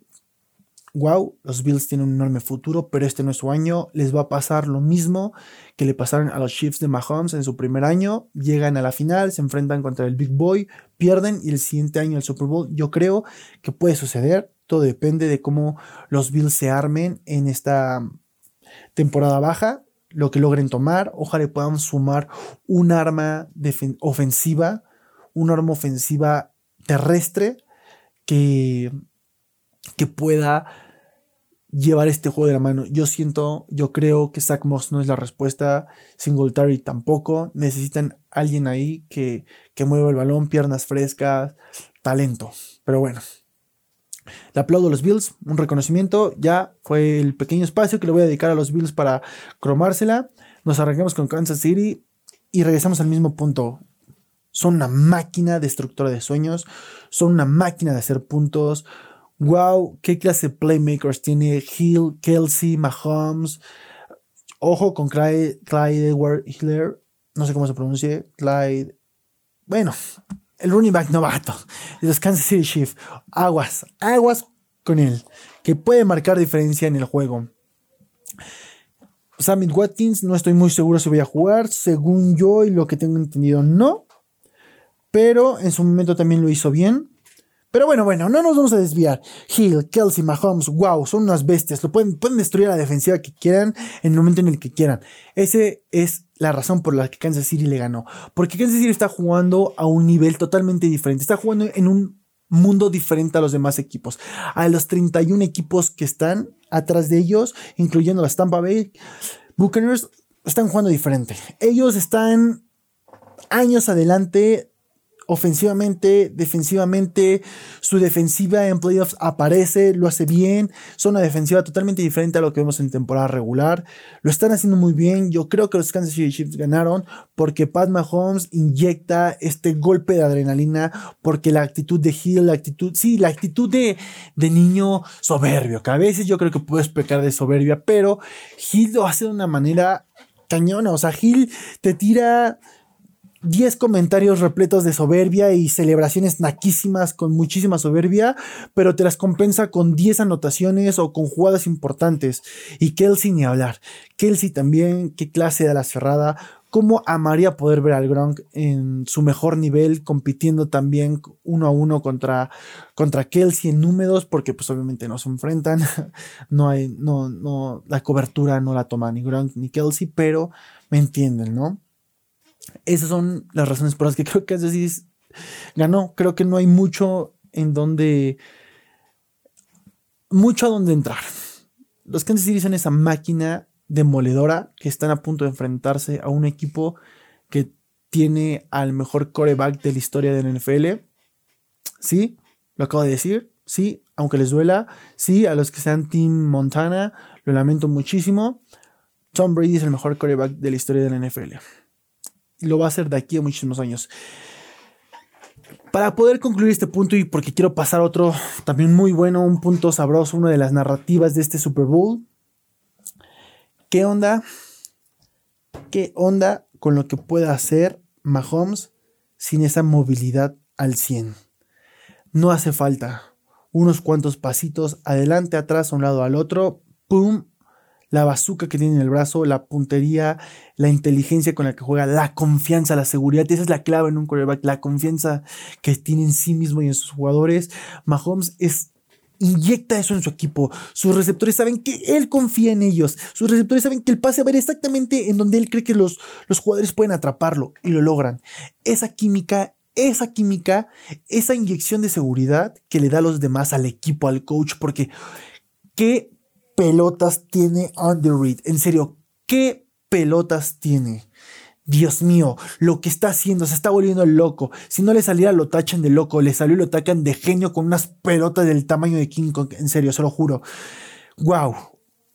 wow, los Bills tienen un enorme futuro, pero este no es su año. Les va a pasar lo mismo que le pasaron a los Chiefs de Mahomes en su primer año. Llegan a la final, se enfrentan contra el Big Boy, pierden y el siguiente año el Super Bowl. Yo creo que puede suceder. Todo depende de cómo los Bills se armen en esta temporada baja, lo que logren tomar. Ojalá puedan sumar un arma ofensiva, un arma ofensiva terrestre que, que pueda llevar este juego de la mano. Yo siento, yo creo que Zach Moss no es la respuesta, Singletary tampoco. Necesitan alguien ahí que, que mueva el balón, piernas frescas, talento. Pero bueno, le aplaudo a los Bills, un reconocimiento. Ya fue el pequeño espacio que le voy a dedicar a los Bills para cromársela. Nos arrancamos con Kansas City y regresamos al mismo punto. Son una máquina destructora de sueños, son una máquina de hacer puntos wow, qué clase de playmakers tiene Hill, Kelsey, Mahomes. Ojo con Clyde, Clyde Edward Hiller, no sé cómo se pronuncia, Clyde. Bueno, el running back novato de los Kansas City Chiefs. Aguas, aguas con él, que puede marcar diferencia en el juego. Sammy Watkins, no estoy muy seguro si voy a jugar. Según yo y lo que tengo entendido, no. Pero en su momento también lo hizo bien. Pero bueno, bueno, no nos vamos a desviar. Hill, Kelsey, Mahomes, wow, son unas bestias. Lo pueden, pueden destruir a la defensiva que quieran en el momento en el que quieran. Ese es la razón por la que Kansas City le ganó. Porque Kansas City está jugando a un nivel totalmente diferente. Está jugando en un mundo diferente a los demás equipos. A los 31 equipos que están atrás de ellos, incluyendo las Tampa Bay Buccaneers, están jugando diferente. Ellos están años adelante ofensivamente, defensivamente, su defensiva en playoffs aparece, lo hace bien, son una defensiva totalmente diferente a lo que vemos en temporada regular, lo están haciendo muy bien, yo creo que los Kansas City Chiefs ganaron porque Pat Mahomes inyecta este golpe de adrenalina, porque la actitud de Hill, la actitud, sí, la actitud de, de niño soberbio, que a veces yo creo que puedes pecar de soberbia, pero Hill lo hace de una manera cañona, o sea, Hill te tira 10 comentarios repletos de soberbia y celebraciones naquísimas con muchísima soberbia, pero te las compensa con 10 anotaciones o con jugadas importantes. Y Kelsey ni hablar. Kelsey también, qué clase de la cerrada. Cómo amaría poder ver al Gronk en su mejor nivel, compitiendo también uno a uno contra, contra Kelsey en números, porque pues obviamente no se enfrentan. (laughs) No hay, no, no, la cobertura no la toma ni Gronk ni Kelsey, pero me entienden, ¿no? Esas son las razones por las que (laughs) creo que Kansas ganó. Creo que no hay mucho en donde. Mucho a donde entrar. Los Kansas City son esa máquina demoledora que están a punto de enfrentarse a un equipo que tiene al mejor coreback de la historia del NFL. Sí, lo acabo de decir. Sí, aunque les duela. Sí, a los que sean Team Montana, lo lamento muchísimo. Tom Brady es el mejor coreback de la historia del NFL lo va a hacer de aquí a muchísimos años. Para poder concluir este punto y porque quiero pasar otro también muy bueno, un punto sabroso, una de las narrativas de este Super Bowl. ¿Qué onda? ¿Qué onda con lo que pueda hacer Mahomes sin esa movilidad al 100? No hace falta unos cuantos pasitos adelante, atrás, a un lado al otro, ¡pum! La bazuca que tiene en el brazo, la puntería, la inteligencia con la que juega, la confianza, la seguridad. Esa es la clave en un quarterback, la confianza que tiene en sí mismo y en sus jugadores. Mahomes es inyecta eso en su equipo. Sus receptores saben que él confía en ellos. Sus receptores saben que el pase va a ver exactamente en donde él cree que los, los jugadores pueden atraparlo y lo logran. Esa química, esa química, esa inyección de seguridad que le da a los demás, al equipo, al coach, porque qué pelotas tiene Andy Reid. En serio, qué pelotas tiene. Dios mío, lo que está haciendo, se está volviendo loco. Si no le saliera, lo tachan de loco. Le salió y lo tacan de genio con unas pelotas del tamaño de King Kong. En serio, se lo juro. Wow.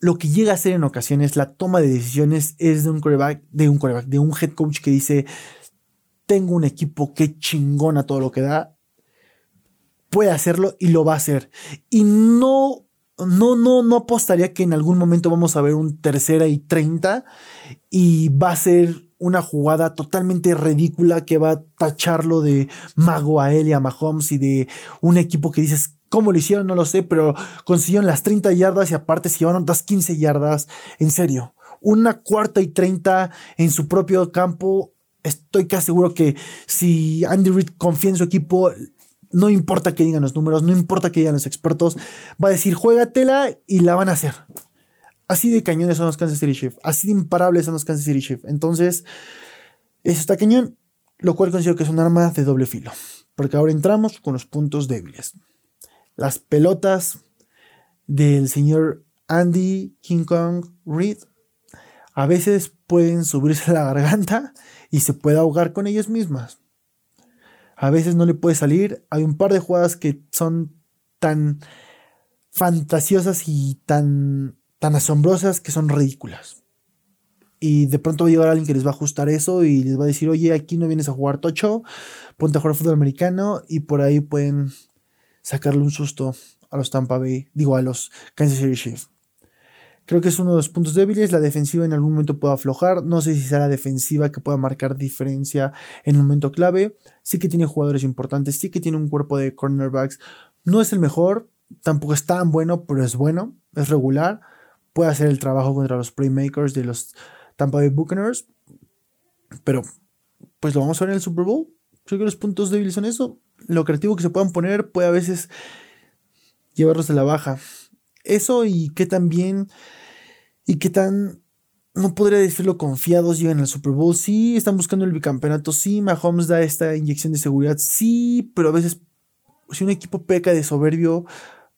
Lo que llega a ser en ocasiones, la toma de decisiones es de un coreback, de un coreback, de un head coach que dice: Tengo un equipo que chingona todo lo que da. Puede hacerlo y lo va a hacer. Y no no, no, no apostaría que en algún momento vamos a ver un tercera y treinta y va a ser una jugada totalmente ridícula que va a tacharlo de mago a él y a Mahomes y de un equipo que dices, ¿cómo lo hicieron? No lo sé, pero consiguieron las 30 yardas y aparte se llevaron otras 15 yardas. En serio, una cuarta y 30 en su propio campo. Estoy casi seguro que si Andy Reid confía en su equipo, no importa que digan los números, no importa que digan los expertos, va a decir, juégatela y la van a hacer. Así de cañones son los Kansas City Chiefs. Así de imparables son los Kansas City Chiefs. Entonces, eso está cañón, lo cual considero que es un arma de doble filo. Porque ahora entramos con los puntos débiles. Las pelotas del señor Andy King Kong Reed a veces pueden subirse a la garganta y se puede ahogar con ellas mismas. A veces no le puede salir. Hay un par de jugadas que son tan fantasiosas y tan tan asombrosas que son ridículas. Y de pronto va a llegar alguien que les va a ajustar eso y les va a decir, oye, aquí no vienes a jugar tocho, ponte a jugar fútbol americano y por ahí pueden sacarle un susto a los Tampa Bay, digo a los Kansas City Chiefs. Creo que es uno de los puntos débiles. La defensiva en algún momento puede aflojar. No sé si será la defensiva que pueda marcar diferencia en un momento clave. Sí que tiene jugadores importantes. Sí que tiene un cuerpo de cornerbacks. No es el mejor. Tampoco es tan bueno, pero es bueno. Es regular puede hacer el trabajo contra los playmakers de los Tampa Bay Buccaneers. Pero, pues lo vamos a ver en el Super Bowl. Creo que los puntos débiles son eso. Lo creativo que se puedan poner puede a veces llevarlos a la baja. Eso y que también. Y que tan. No podría decirlo confiados llegan al Super Bowl. Sí, están buscando el bicampeonato. Sí, Mahomes da esta inyección de seguridad. Sí, pero a veces. Si un equipo peca de soberbio,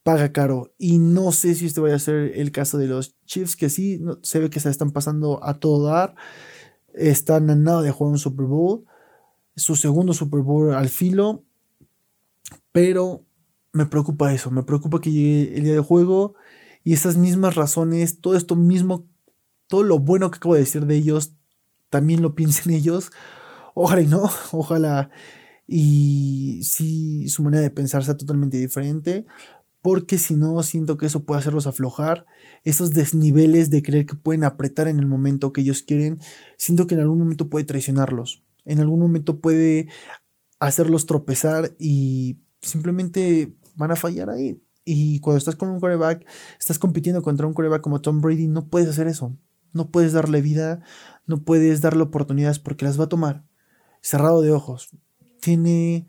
paga caro. Y no sé si este vaya a ser el caso de los Chiefs, que sí, se ve que se están pasando a todo dar. Están en nada de jugar un Super Bowl. Su segundo Super Bowl al filo. Pero me preocupa eso. Me preocupa que llegue el día de juego. Y esas mismas razones, todo esto mismo, todo lo bueno que acabo de decir de ellos, también lo piensen (laughs) ellos. Ojalá y no, (laughs) ojalá y si su manera de pensar sea totalmente diferente porque si no, siento que eso puede hacerlos aflojar, esos desniveles de creer que pueden apretar en el momento que ellos quieren, siento que en algún momento puede traicionarlos, en algún momento puede hacerlos tropezar y simplemente van a fallar ahí. Y cuando estás con un coreback, estás compitiendo contra un coreback como Tom Brady, no puedes hacer eso. No puedes darle vida, no puedes darle oportunidades porque las va a tomar. Cerrado de ojos. Tiene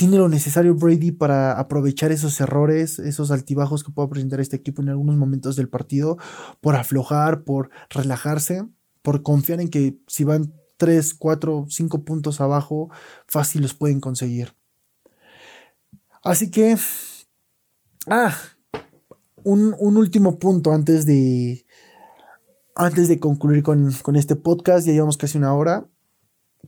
tiene lo necesario Brady para aprovechar esos errores, esos altibajos que pueda presentar este equipo en algunos momentos del partido, por aflojar, por relajarse, por confiar en que si van 3, 4, 5 puntos abajo, fácil los pueden conseguir. Así que, ah, un, último punto antes de, antes de concluir con, con este podcast, ya llevamos casi una hora.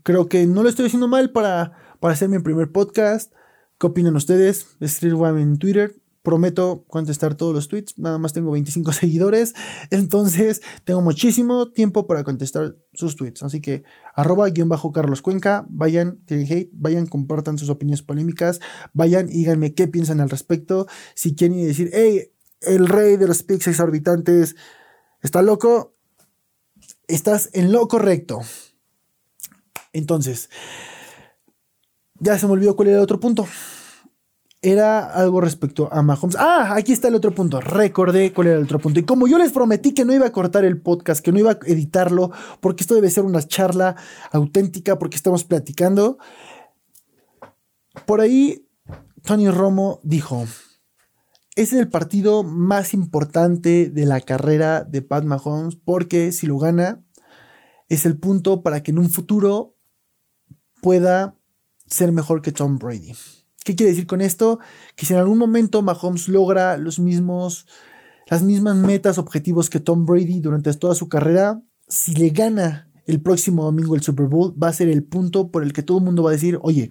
Creo que no lo estoy haciendo mal para para hacer mi primer podcast. ¿Qué opinan ustedes? Escriban en Twitter. Prometo contestar todos los tweets. Nada más tengo 25 (laughs) seguidores. Entonces tengo muchísimo tiempo para contestar sus tweets. Así que arroba guion bajo Carlos Cuenca. Vayan, tienen hate, vayan, compartan sus opiniones polémicas. Vayan y díganme qué piensan al respecto. Si quieren decir, hey, el rey de los pics exorbitantes está loco. Estás en lo correcto. Entonces, ya se me olvidó cuál era el otro punto era algo respecto a Mahomes. Ah, aquí está el otro punto. Recordé cuál era el otro punto. Y como yo les prometí que no iba a cortar el podcast, que no iba a editarlo, porque esto debe ser una charla auténtica, porque estamos platicando. Por ahí, Tony Romo dijo: Es el partido más importante de la carrera de Pat Mahomes, porque si lo gana, es el punto para que en un futuro pueda ser mejor que Tom Brady. ¿Qué quiere decir con esto? Que si en algún momento Mahomes logra los mismos, las mismas metas, objetivos que Tom Brady durante toda su carrera, si le gana el próximo domingo el Super Bowl, va a ser el punto por el que todo el mundo va a decir, oye,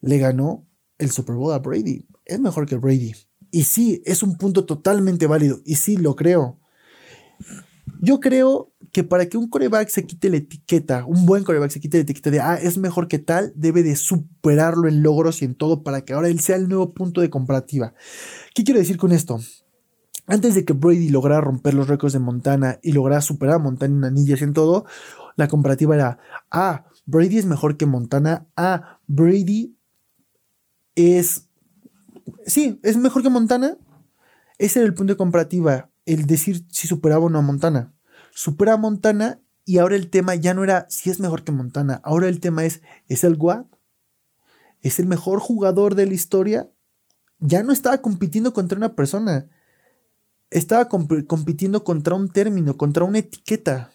le ganó el Super Bowl a Brady, es mejor que Brady. Y sí, es un punto totalmente válido, y sí, lo creo. Yo creo que para que un coreback se quite la etiqueta, un buen coreback se quite la etiqueta de, ah, es mejor que tal, debe de superarlo en logros y en todo para que ahora él sea el nuevo punto de comparativa. ¿Qué quiero decir con esto? Antes de que Brady lograra romper los récords de Montana y lograra superar a Montana en anillas y en todo, la comparativa era, ah, Brady es mejor que Montana, ah, Brady es, sí, es mejor que Montana. Ese era el punto de comparativa, el decir si superaba o no a Montana supera a Montana y ahora el tema ya no era si es mejor que Montana, ahora el tema es, ¿es el GUAP? ¿Es el mejor jugador de la historia? Ya no estaba compitiendo contra una persona, estaba compitiendo contra un término, contra una etiqueta.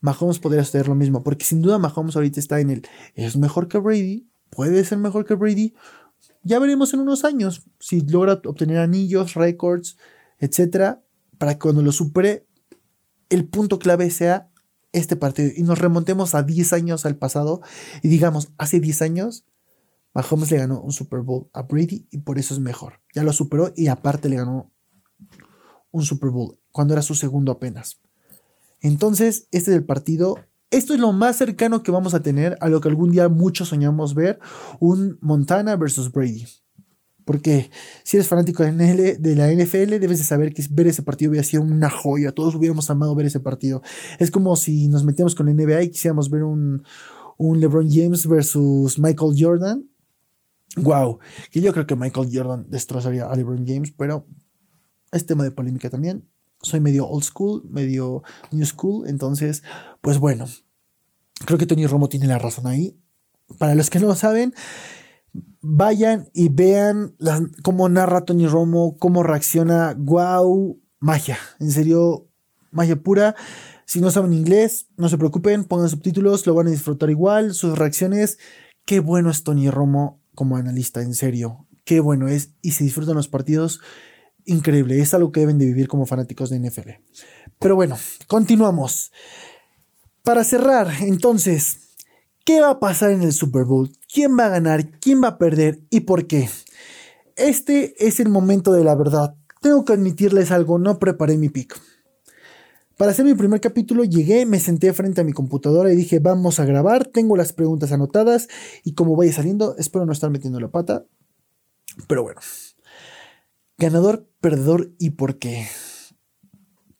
Mahomes podría hacer lo mismo, porque sin duda Mahomes ahorita está en el, ¿es mejor que Brady? ¿Puede ser mejor que Brady? Ya veremos en unos años si logra obtener anillos, récords, etcétera, para que cuando lo supere el punto clave sea este partido y nos remontemos a 10 años al pasado y digamos, hace 10 años Mahomes le ganó un Super Bowl a Brady y por eso es mejor. Ya lo superó y aparte le ganó un Super Bowl cuando era su segundo apenas. Entonces, este es el partido. Esto es lo más cercano que vamos a tener a lo que algún día muchos soñamos ver, un Montana versus Brady. Porque si eres fanático de la NFL, debes de saber que ver ese partido hubiera sido una joya. Todos hubiéramos amado ver ese partido. Es como si nos metíamos con la NBA y quisiéramos ver un, LeBron James versus Michael Jordan. Wow, que yo creo que Michael Jordan destrozaría a LeBron James, pero es tema de polémica también. Soy medio old school, medio new school, entonces, pues bueno, creo que Tony Romo tiene la razón ahí. Para los que no lo saben, vayan y vean cómo narra Tony Romo, cómo reacciona. ¡Wow! Magia. En serio, magia pura. Si no saben inglés, no se preocupen, pongan subtítulos, lo van a disfrutar igual. Sus reacciones. Qué bueno es Tony Romo como analista, en serio. Qué bueno es. Y se disfrutan los partidos. Increíble. Es algo que deben de vivir como fanáticos de NFL. Pero bueno, continuamos. Para cerrar, entonces, ¿Qué va a pasar en el Super Bowl? ¿Quién va a ganar? ¿Quién va a perder? ¿Y por qué? Este es el momento de la verdad. Tengo que admitirles algo, no preparé mi pick. Para hacer mi primer capítulo llegué, me senté frente a mi computadora y dije, vamos a grabar, tengo las preguntas anotadas y como vaya saliendo, espero no estar metiendo la pata. Pero bueno, ganador, perdedor y por qué.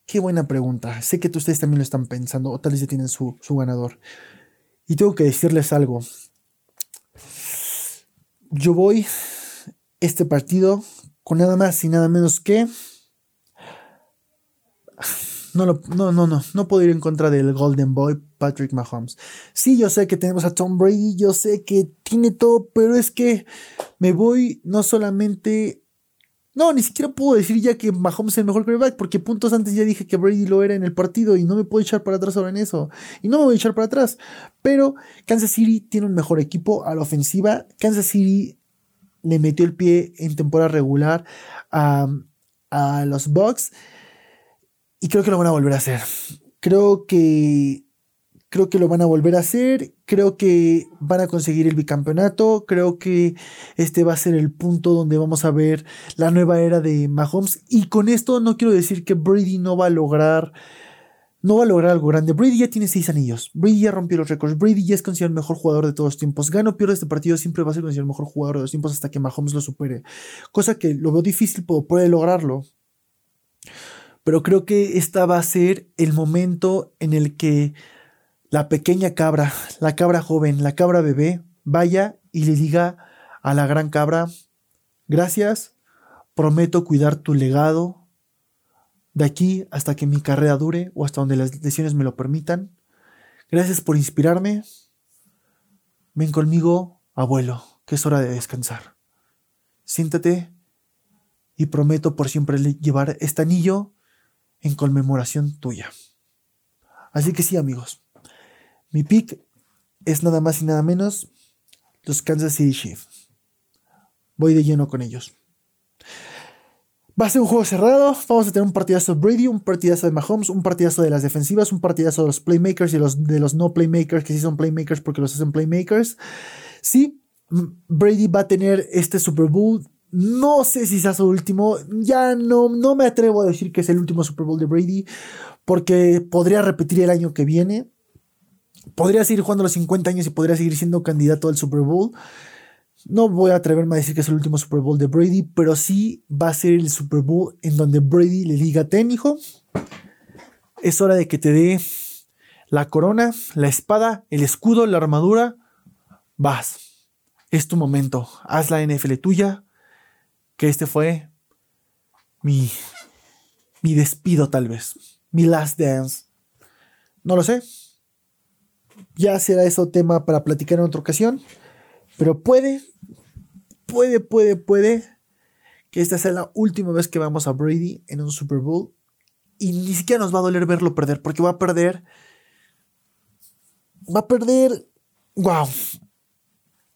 Qué buena pregunta. Sé que ustedes también lo están pensando o tal vez ya tienen su, su ganador. Y tengo que decirles algo. Yo voy este partido con nada más y nada menos que... No, no, no, no, no puedo ir en contra del Golden Boy Patrick Mahomes. Sí, yo sé que tenemos a Tom Brady, yo sé que tiene todo, pero es que me voy no solamente no, ni siquiera puedo decir ya que Mahomes es el mejor quarterback, porque puntos antes ya dije que Brady lo era en el partido y no me puedo echar para atrás ahora en eso. Y no me voy a echar para atrás. Pero Kansas City tiene un mejor equipo a la ofensiva. Kansas City le metió el pie en temporada regular a, a los Bucks. Y creo que lo van a volver a hacer. Creo que Creo que lo van a volver a hacer. Creo que van a conseguir el bicampeonato. Creo que este va a ser el punto donde vamos a ver la nueva era de Mahomes. Y con esto no quiero decir que Brady no va a lograr. No va a lograr algo grande. Brady ya tiene seis anillos. Brady ya rompió los récords. Brady ya es considerado el mejor jugador de todos los tiempos. Gano o pierde este partido, siempre va a ser considerado el mejor jugador de los tiempos hasta que Mahomes lo supere. Cosa que lo veo difícil, pero puede lograrlo. Pero creo que esta va a ser el momento en el que la pequeña cabra, la cabra joven, la cabra bebé, vaya y le diga a la gran cabra, gracias, prometo cuidar tu legado de aquí hasta que mi carrera dure o hasta donde las lesiones me lo permitan. Gracias por inspirarme. Ven conmigo, abuelo, que es hora de descansar. Siéntate y prometo por siempre llevar este anillo en conmemoración tuya. Así que sí, amigos. Mi pick es nada más y nada menos los Kansas City Chiefs. Voy de lleno con ellos. Va a ser un juego cerrado. Vamos a tener un partidazo de Brady, un partidazo de Mahomes, un partidazo de las defensivas, un partidazo de los playmakers y los, de los no playmakers, que sí son playmakers porque los hacen playmakers. Sí, Brady va a tener este Super Bowl. No sé si sea su último. Ya no, no me atrevo a decir que es el último Super Bowl de Brady, porque podría repetir el año que viene podría seguir jugando los 50 años y podría seguir siendo candidato al Super Bowl. No voy a atreverme a decir que es el último Super Bowl de Brady, pero sí va a ser el Super Bowl en donde Brady le diga, ten hijo, es hora de que te dé la corona, la espada, el escudo, la armadura. Vas, es tu momento, haz la NFL tuya, que este fue mi, mi despido tal vez, mi last dance. No lo sé, ya será eso tema para platicar en otra ocasión. Pero puede, puede, puede, puede que esta sea la última vez que vamos a Brady en un Super Bowl. Y ni siquiera nos va a doler verlo perder, porque va a perder. Va a perder. ¡Wow!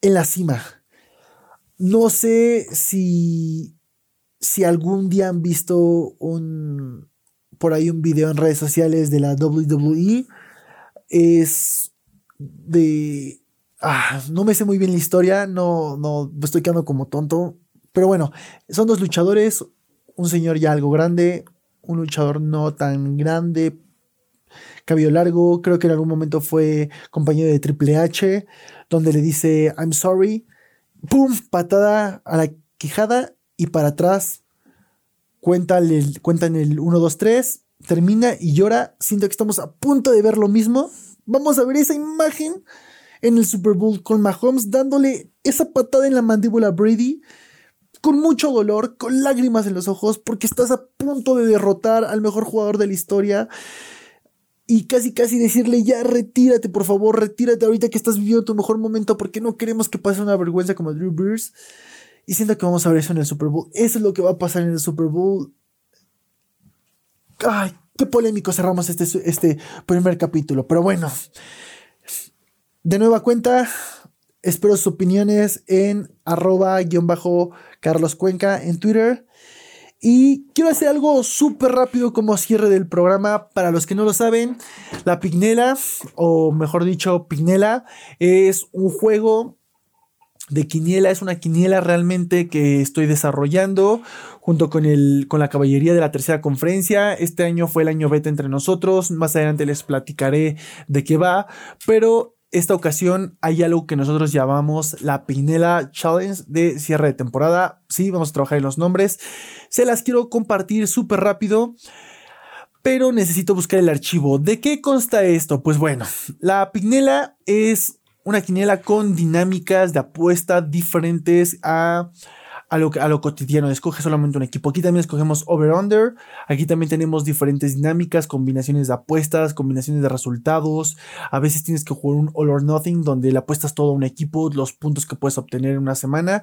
En la cima. No sé si. Si algún día han visto un. Por ahí un video en redes sociales de la WWE. Es de... Ah, no me sé muy bien la historia, no, no, estoy quedando como tonto. Pero bueno, son dos luchadores, un señor ya algo grande, un luchador no tan grande, cabello largo, creo que en algún momento fue compañero de Triple H, donde le dice I'm sorry, ¡pum! patada a la quijada y para atrás cuenta el, cuentan el 1, 2, 3, termina y llora, siento que estamos a punto de ver lo mismo Vamos a ver esa imagen en el Super Bowl con Mahomes dándole esa patada en la mandíbula a Brady con mucho dolor, con lágrimas en los ojos, porque estás a punto de derrotar al mejor jugador de la historia. Y casi, casi decirle, ya retírate, por favor, retírate ahorita que estás viviendo tu mejor momento, porque no queremos que pase una vergüenza como Drew Brees. Y siento que vamos a ver eso en el Super Bowl. Eso es lo que va a pasar en el Super Bowl. Ay, qué polémico cerramos este, este primer capítulo. Pero bueno, de nueva cuenta, espero sus opiniones en arroba guion bajo Carlos Cuenca en Twitter. Y quiero hacer algo súper rápido como cierre del programa. Para los que no lo saben, la Pignela, o mejor dicho, Pignela, es un juego de quiniela. Es una quiniela realmente que estoy desarrollando junto con, el, con la caballería de la tercera conferencia. Este año fue el año beta entre nosotros. Más adelante les platicaré de qué va. Pero esta ocasión hay algo que nosotros llamamos la Pinela Challenge de cierre de temporada. Sí, vamos a trabajar en los nombres. Se las quiero compartir súper rápido. Pero necesito buscar el archivo. ¿De qué consta esto? Pues bueno, la Pinela es una quiniela con dinámicas de apuesta diferentes a, lo, a lo cotidiano. Escoge solamente un equipo. Aquí también escogemos over-under. Aquí también tenemos diferentes dinámicas, combinaciones de apuestas, combinaciones de resultados. A veces tienes que jugar un all or nothing donde le apuestas todo a un equipo, los puntos que puedes obtener en una semana.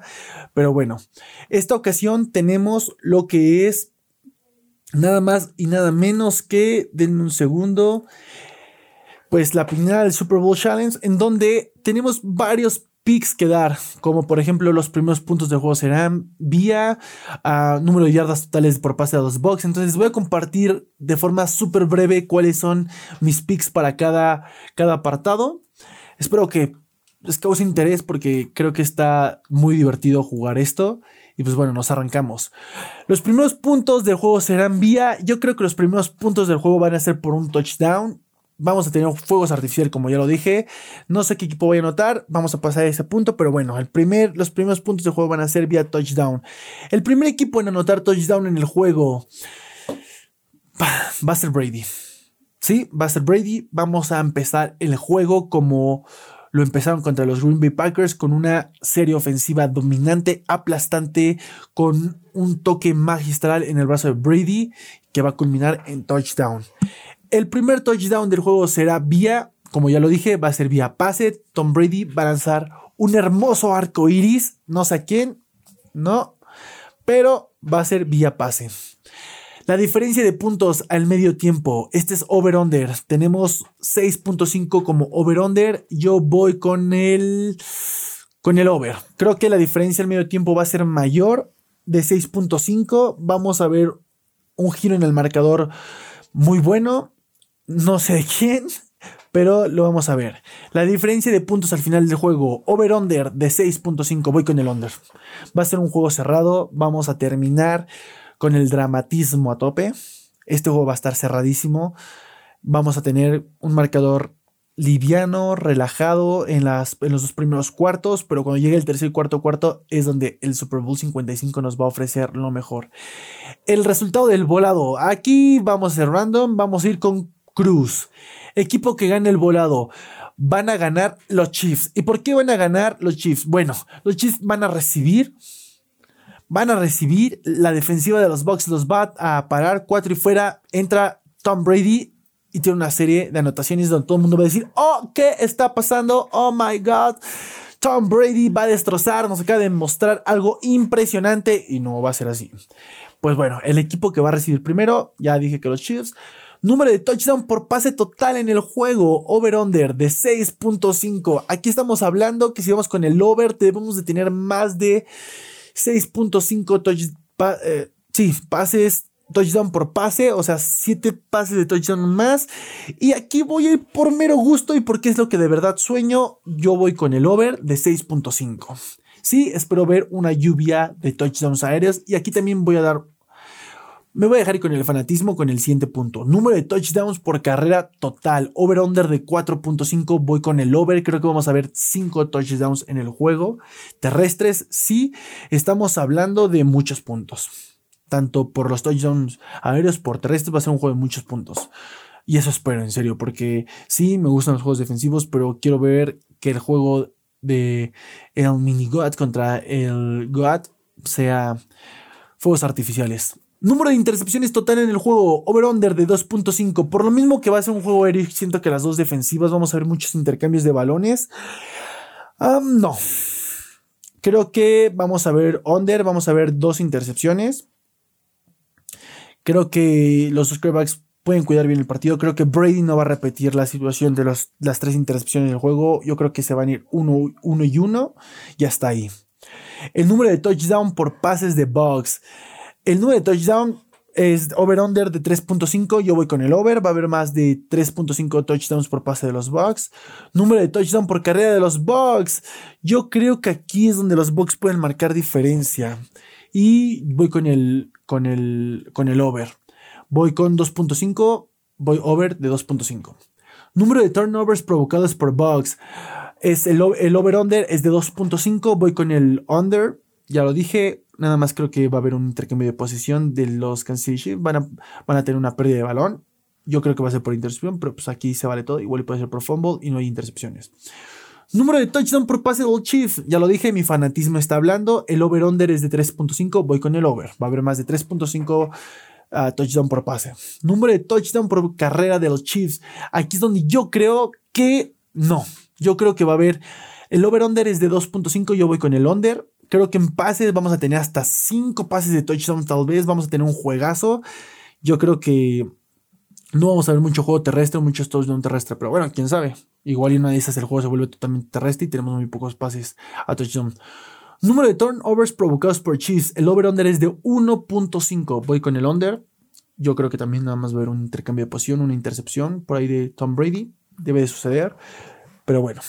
Pero bueno, esta ocasión tenemos lo que es nada más y nada menos que, denme un segundo, pues la primera del Super Bowl Challenge, en donde tenemos varios picks que dar, como por ejemplo los primeros puntos del juego serán vía ah, número de yardas totales por pase a los box. Entonces voy a compartir de forma súper breve cuáles son mis picks para cada, cada apartado. Espero que les cause interés porque creo que está muy divertido jugar esto. Y pues bueno, nos arrancamos. Los primeros puntos del juego serán vía. Yo creo que los primeros puntos del juego van a ser por un touchdown. Vamos a tener fuegos artificiales, como ya lo dije. No sé qué equipo voy a anotar. Vamos a pasar a ese punto. Pero bueno, el primer, los primeros puntos del juego van a ser vía touchdown. El primer equipo en anotar touchdown en el juego va a ser Brady. Sí, va a ser Brady. Vamos a empezar el juego como lo empezaron contra los Green Bay Packers con una serie ofensiva dominante, aplastante, con un toque magistral en el brazo de Brady que va a culminar en touchdown. El primer touchdown del juego será vía, como ya lo dije, va a ser vía pase. Tom Brady va a lanzar un hermoso arco iris, no sé a quién, no, pero va a ser vía pase. La diferencia de puntos al medio tiempo, este es over-under. Tenemos 6.5 como over-under. Yo voy con el, con el over. Creo que la diferencia al medio tiempo va a ser mayor de 6.5. Vamos a ver un giro en el marcador muy bueno. No sé de quién, pero lo vamos a ver. La diferencia de puntos al final del juego, over-under de 6.5, voy con el under. Va a ser un juego cerrado, vamos a terminar con el dramatismo a tope. Este juego va a estar cerradísimo. Vamos a tener un marcador liviano, relajado en, las, en los dos primeros cuartos, pero cuando llegue el tercer y cuarto cuarto es donde el Super Bowl 55 nos va a ofrecer lo mejor. El resultado del volado, aquí vamos a ser random, vamos a ir con Cruz. Equipo que gane el volado. Van a ganar los Chiefs. ¿Y por qué van a ganar los Chiefs? Bueno, los Chiefs van a recibir van a recibir la defensiva de los Bucks, los va a parar cuatro y fuera, entra Tom Brady y tiene una serie de anotaciones donde todo el mundo va a decir, oh, ¿qué está pasando? Oh my God. Tom Brady va a destrozar, nos acaba de mostrar algo impresionante y no va a ser así. Pues bueno, el equipo que va a recibir primero, ya dije que los Chiefs. Número de touchdown por pase total en el juego, over-under de 6.5. Aquí estamos hablando que si vamos con el over, debemos de tener más de 6.5 touch, eh, sí, pases, touchdown por pase, o sea, 7 pases de touchdown más. Y aquí voy a ir por mero gusto y porque es lo que de verdad sueño, yo voy con el over de 6.5. Sí, espero ver una lluvia de touchdowns aéreos y aquí también voy a dar me voy a dejar con el fanatismo con el siguiente punto. Número de touchdowns por carrera total. Over-under de 4.5. Voy con el over. Creo que vamos a ver 5 touchdowns en el juego. Terrestres, sí. Estamos hablando de muchos puntos. Tanto por los touchdowns aéreos, por terrestres, va a ser un juego de muchos puntos. Y eso espero, en serio, porque sí, me gustan los juegos defensivos, pero quiero ver que el juego de el mini God contra el God sea fuegos artificiales. Número de intercepciones total en el juego, over-under de 2.5. Por lo mismo que va a ser un juego aéreo, siento que las dos defensivas vamos a ver muchos intercambios de balones. no. Creo que vamos a ver under, vamos a ver dos intercepciones. Creo que los quarterbacks pueden cuidar bien el partido. Creo que Brady no va a repetir la situación de las tres intercepciones del juego. Yo creo que se van a ir uno, uno y uno y hasta ahí. El número de touchdown por pases de Bugs. El número de touchdown es over-under de 3.5. Yo voy con el over. Va a haber más de 3.5 touchdowns por pase de los Bucks. Número de touchdown por carrera de los Bucks. Yo creo que aquí es donde los Bucks pueden marcar diferencia. Y voy con el, con el, con el over. Voy con 2.5. Voy over de 2.5. Número de turnovers provocados por Bucks. Es el, el over-under es de 2.5. Voy con el under. Ya lo dije, Nada más creo que va a haber un intercambio de posición de los Kansas City Van a, van a tener una pérdida de balón. Yo creo que va a ser por intercepción, pero pues aquí se vale todo. Igual puede ser por fumble y no hay intercepciones. Número de touchdown por pase del Chief. Ya lo dije, mi fanatismo está hablando. El over-under es de 3.5. Voy con el over. Va a haber más de 3.5 ah, touchdown por pase. Número de touchdown por carrera de los Chiefs. Aquí es donde yo creo que no. Yo creo que va a haber. El over-under es de 2.5. Yo voy con el under. Creo que en pases vamos a tener hasta 5 pases de touchdown, tal vez. Vamos a tener un juegazo. Yo creo que no vamos a ver mucho juego terrestre, mucho touchdown terrestre, pero bueno, quién sabe. Igual y una de esas el juego se vuelve totalmente terrestre y tenemos muy pocos pases a touchdown. Número de turnovers provocados por Chiefs. El over-under es de 1.5. Voy con el under. Yo creo que también nada más va a haber un intercambio de posición, una intercepción por ahí de Tom Brady. Debe de suceder. Pero bueno.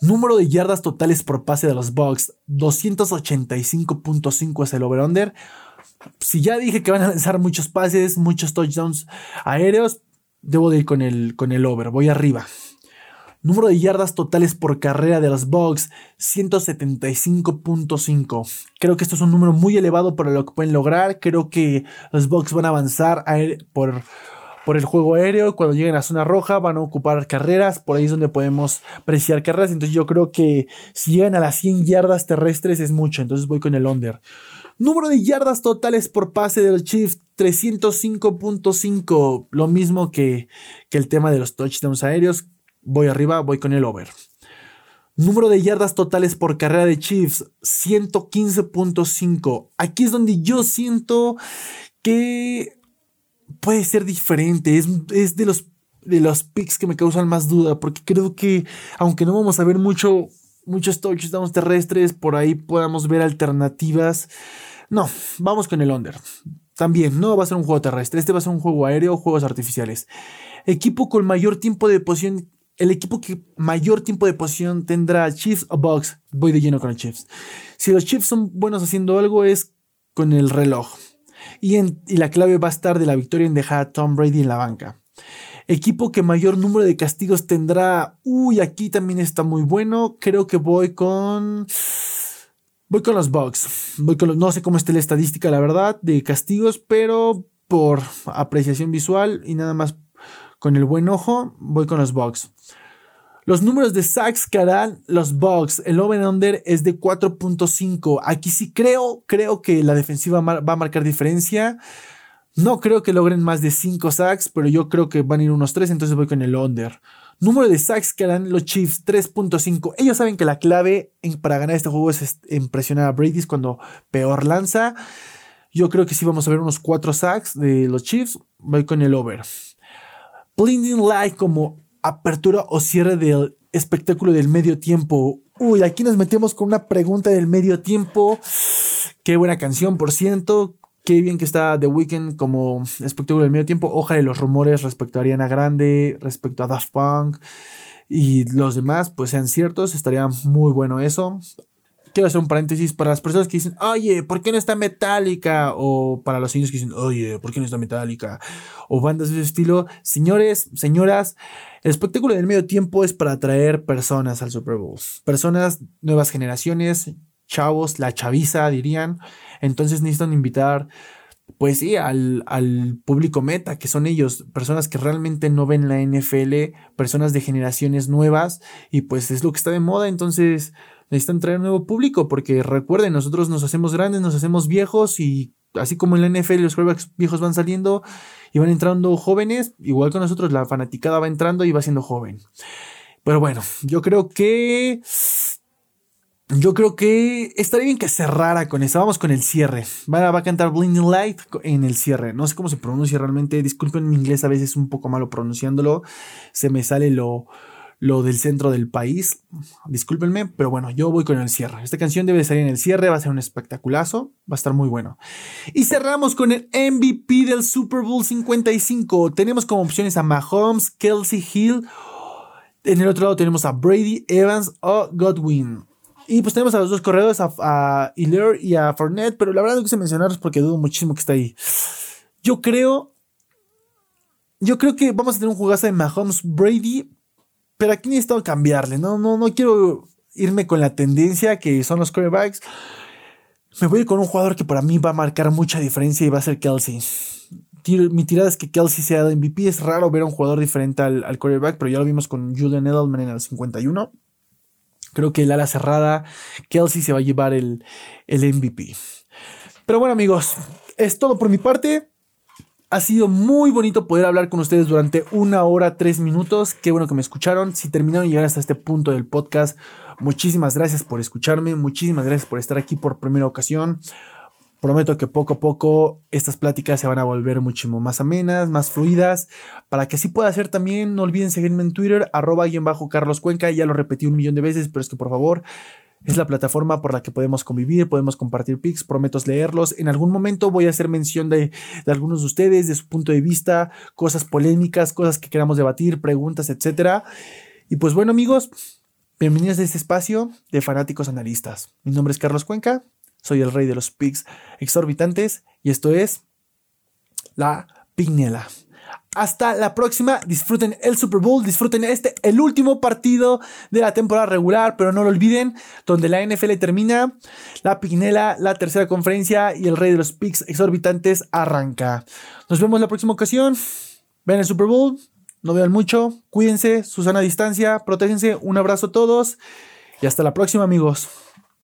Número de yardas totales por pase de los Bucks. 285.5 es el over-under. Si ya dije que van a lanzar muchos pases, muchos touchdowns aéreos, debo de ir con el, con el over. Voy arriba. Número de yardas totales por carrera de los Bucks, 175.5. Creo que esto es un número muy elevado para lo que pueden lograr. Creo que los Bucks van a avanzar por, por el juego aéreo. Cuando lleguen a zona roja van a ocupar carreras. Por ahí es donde podemos apreciar carreras. Entonces yo creo que si llegan a las 100 yardas terrestres es mucho. Entonces voy con el under. Número de yardas totales por pase del Chiefs, 305.5. Lo mismo que, que el tema de los touchdowns aéreos voy arriba, voy con el over. Número de yardas totales por carrera de Chiefs, 115.5. Aquí es donde yo siento que puede ser diferente. Es, de, los, de los picks que me causan más duda, porque creo que aunque no vamos a ver mucho, muchos touchdowns terrestres, por ahí podamos ver alternativas. No, vamos con el under. También no va a ser un juego terrestre, este va a ser un juego aéreo, juegos artificiales. Equipo con mayor tiempo de posición el equipo que mayor tiempo de posición tendrá Chiefs o Bucks. Voy de lleno con los Chiefs. Si los Chiefs son buenos haciendo algo es con el reloj. Y, la clave va a estar de la victoria en dejar a Tom Brady en la banca. Equipo que mayor número de castigos tendrá. Uy, aquí también está muy bueno. Creo que voy con. Voy con los Bucks. Voy con no sé cómo está la estadística, la verdad, de castigos, pero por apreciación visual y nada más con el buen ojo, voy con los Bucks. Los números de sacks que harán los Bucks, el over-under es de 4.5. Aquí sí creo, creo que la defensiva va a marcar diferencia. No creo que logren más de 5 sacks, pero yo creo que van a ir unos 3, entonces voy con el under. Número de sacks que harán los Chiefs, 3.5. Ellos saben que la clave para ganar este juego es impresionar a Brady cuando peor lanza. Yo creo que sí vamos a ver unos 4 sacks de los Chiefs. Voy con el over. Blinding Light como apertura o cierre del espectáculo del medio tiempo. Uy, aquí nos metemos con una pregunta del medio tiempo. Qué buena canción, por ciento. Qué bien que está The Weeknd como espectáculo del medio tiempo. Ojalá los rumores respecto a Ariana Grande, respecto a Daft Punk y los demás, pues sean ciertos. Estaría muy bueno eso quiero hacer un paréntesis para las personas que dicen, oye, ¿por qué no está Metallica? O para los niños que dicen, oye, ¿por qué no está Metallica? O bandas de ese estilo. Señores, señoras, el espectáculo del medio tiempo es para atraer personas al Super Bowl. Personas, nuevas generaciones, chavos, la chaviza, dirían. Entonces necesitan invitar pues sí, al, al, público meta, que son ellos, personas que realmente no ven la NFL, personas de generaciones nuevas, y pues es lo que está de moda, entonces necesitan traer nuevo público, porque recuerden, nosotros nos hacemos grandes, nos hacemos viejos y así como en la NFL los quarterbacks viejos van saliendo y van entrando jóvenes, igual que nosotros la fanaticada va entrando y va siendo joven. Pero bueno, yo creo que... Yo creo que estaría bien que cerrara con eso. Vamos con el cierre. Va, va a cantar Blinding Light en el cierre. No sé cómo se pronuncia realmente. Disculpen mi inglés, a veces un poco malo pronunciándolo. Se me sale lo, lo del centro del país. Discúlpenme, pero bueno, yo voy con el cierre. Esta canción debe salir en el cierre, va a ser un espectaculazo, va a estar muy bueno. Y cerramos con el MVP del Super Bowl 55. Tenemos como opciones a Mahomes, Kelsey Hill. En el otro lado tenemos a Brady, Evans o Godwin. Y pues tenemos a los dos corredores, a, a y a Fournette, pero la verdad no quise mencionarlos porque dudo muchísimo que está ahí. Yo creo. Yo creo que vamos a tener un jugazo de Mahomes Brady, pero aquí necesito cambiarle. No, no, no quiero irme con la tendencia que son los quarterbacks. Me voy con un jugador que para mí va a marcar mucha diferencia y va a ser Kelsey. Mi tirada es que Kelsey sea de MVP. Es raro ver a un jugador diferente al, al quarterback, pero ya lo vimos con Julian Edelman en el 51. Creo que el ala cerrada, Kelsey se va a llevar el, el MVP. Pero bueno, amigos, es todo por mi parte. Ha sido muy bonito poder hablar con ustedes durante una hora, tres minutos. Qué bueno que me escucharon. Si terminaron de llegar hasta este punto del podcast, muchísimas gracias por escucharme. Muchísimas gracias por estar aquí por primera ocasión. Prometo que poco a poco estas pláticas se van a volver muchísimo más amenas, más fluidas, para que así pueda ser también. No olviden seguirme en Twitter, arroba y bajo Carlos Cuenca, ya lo repetí un millón de veces, pero es que por favor es la plataforma por la que podemos convivir, podemos compartir pics, prometo leerlos. En algún momento voy a hacer mención de, de, algunos de ustedes, de su punto de vista, cosas polémicas, cosas que queramos debatir, preguntas, etc. Y pues bueno amigos, bienvenidos a este espacio de fanáticos analistas. Mi nombre es Carlos Cuenca soy el rey de los pics exorbitantes y esto es la Pignela. Hasta la próxima. Disfruten el Super Bowl. Disfruten este, el último partido de la temporada regular. Pero no lo olviden, donde la NFL termina, la Pignela, la tercera conferencia y el rey de los picks exorbitantes arranca. Nos vemos la próxima ocasión. Ven el Super Bowl. No vean mucho. Cuídense. Susana distancia. Protégense. Un abrazo a todos. Y hasta la próxima, amigos.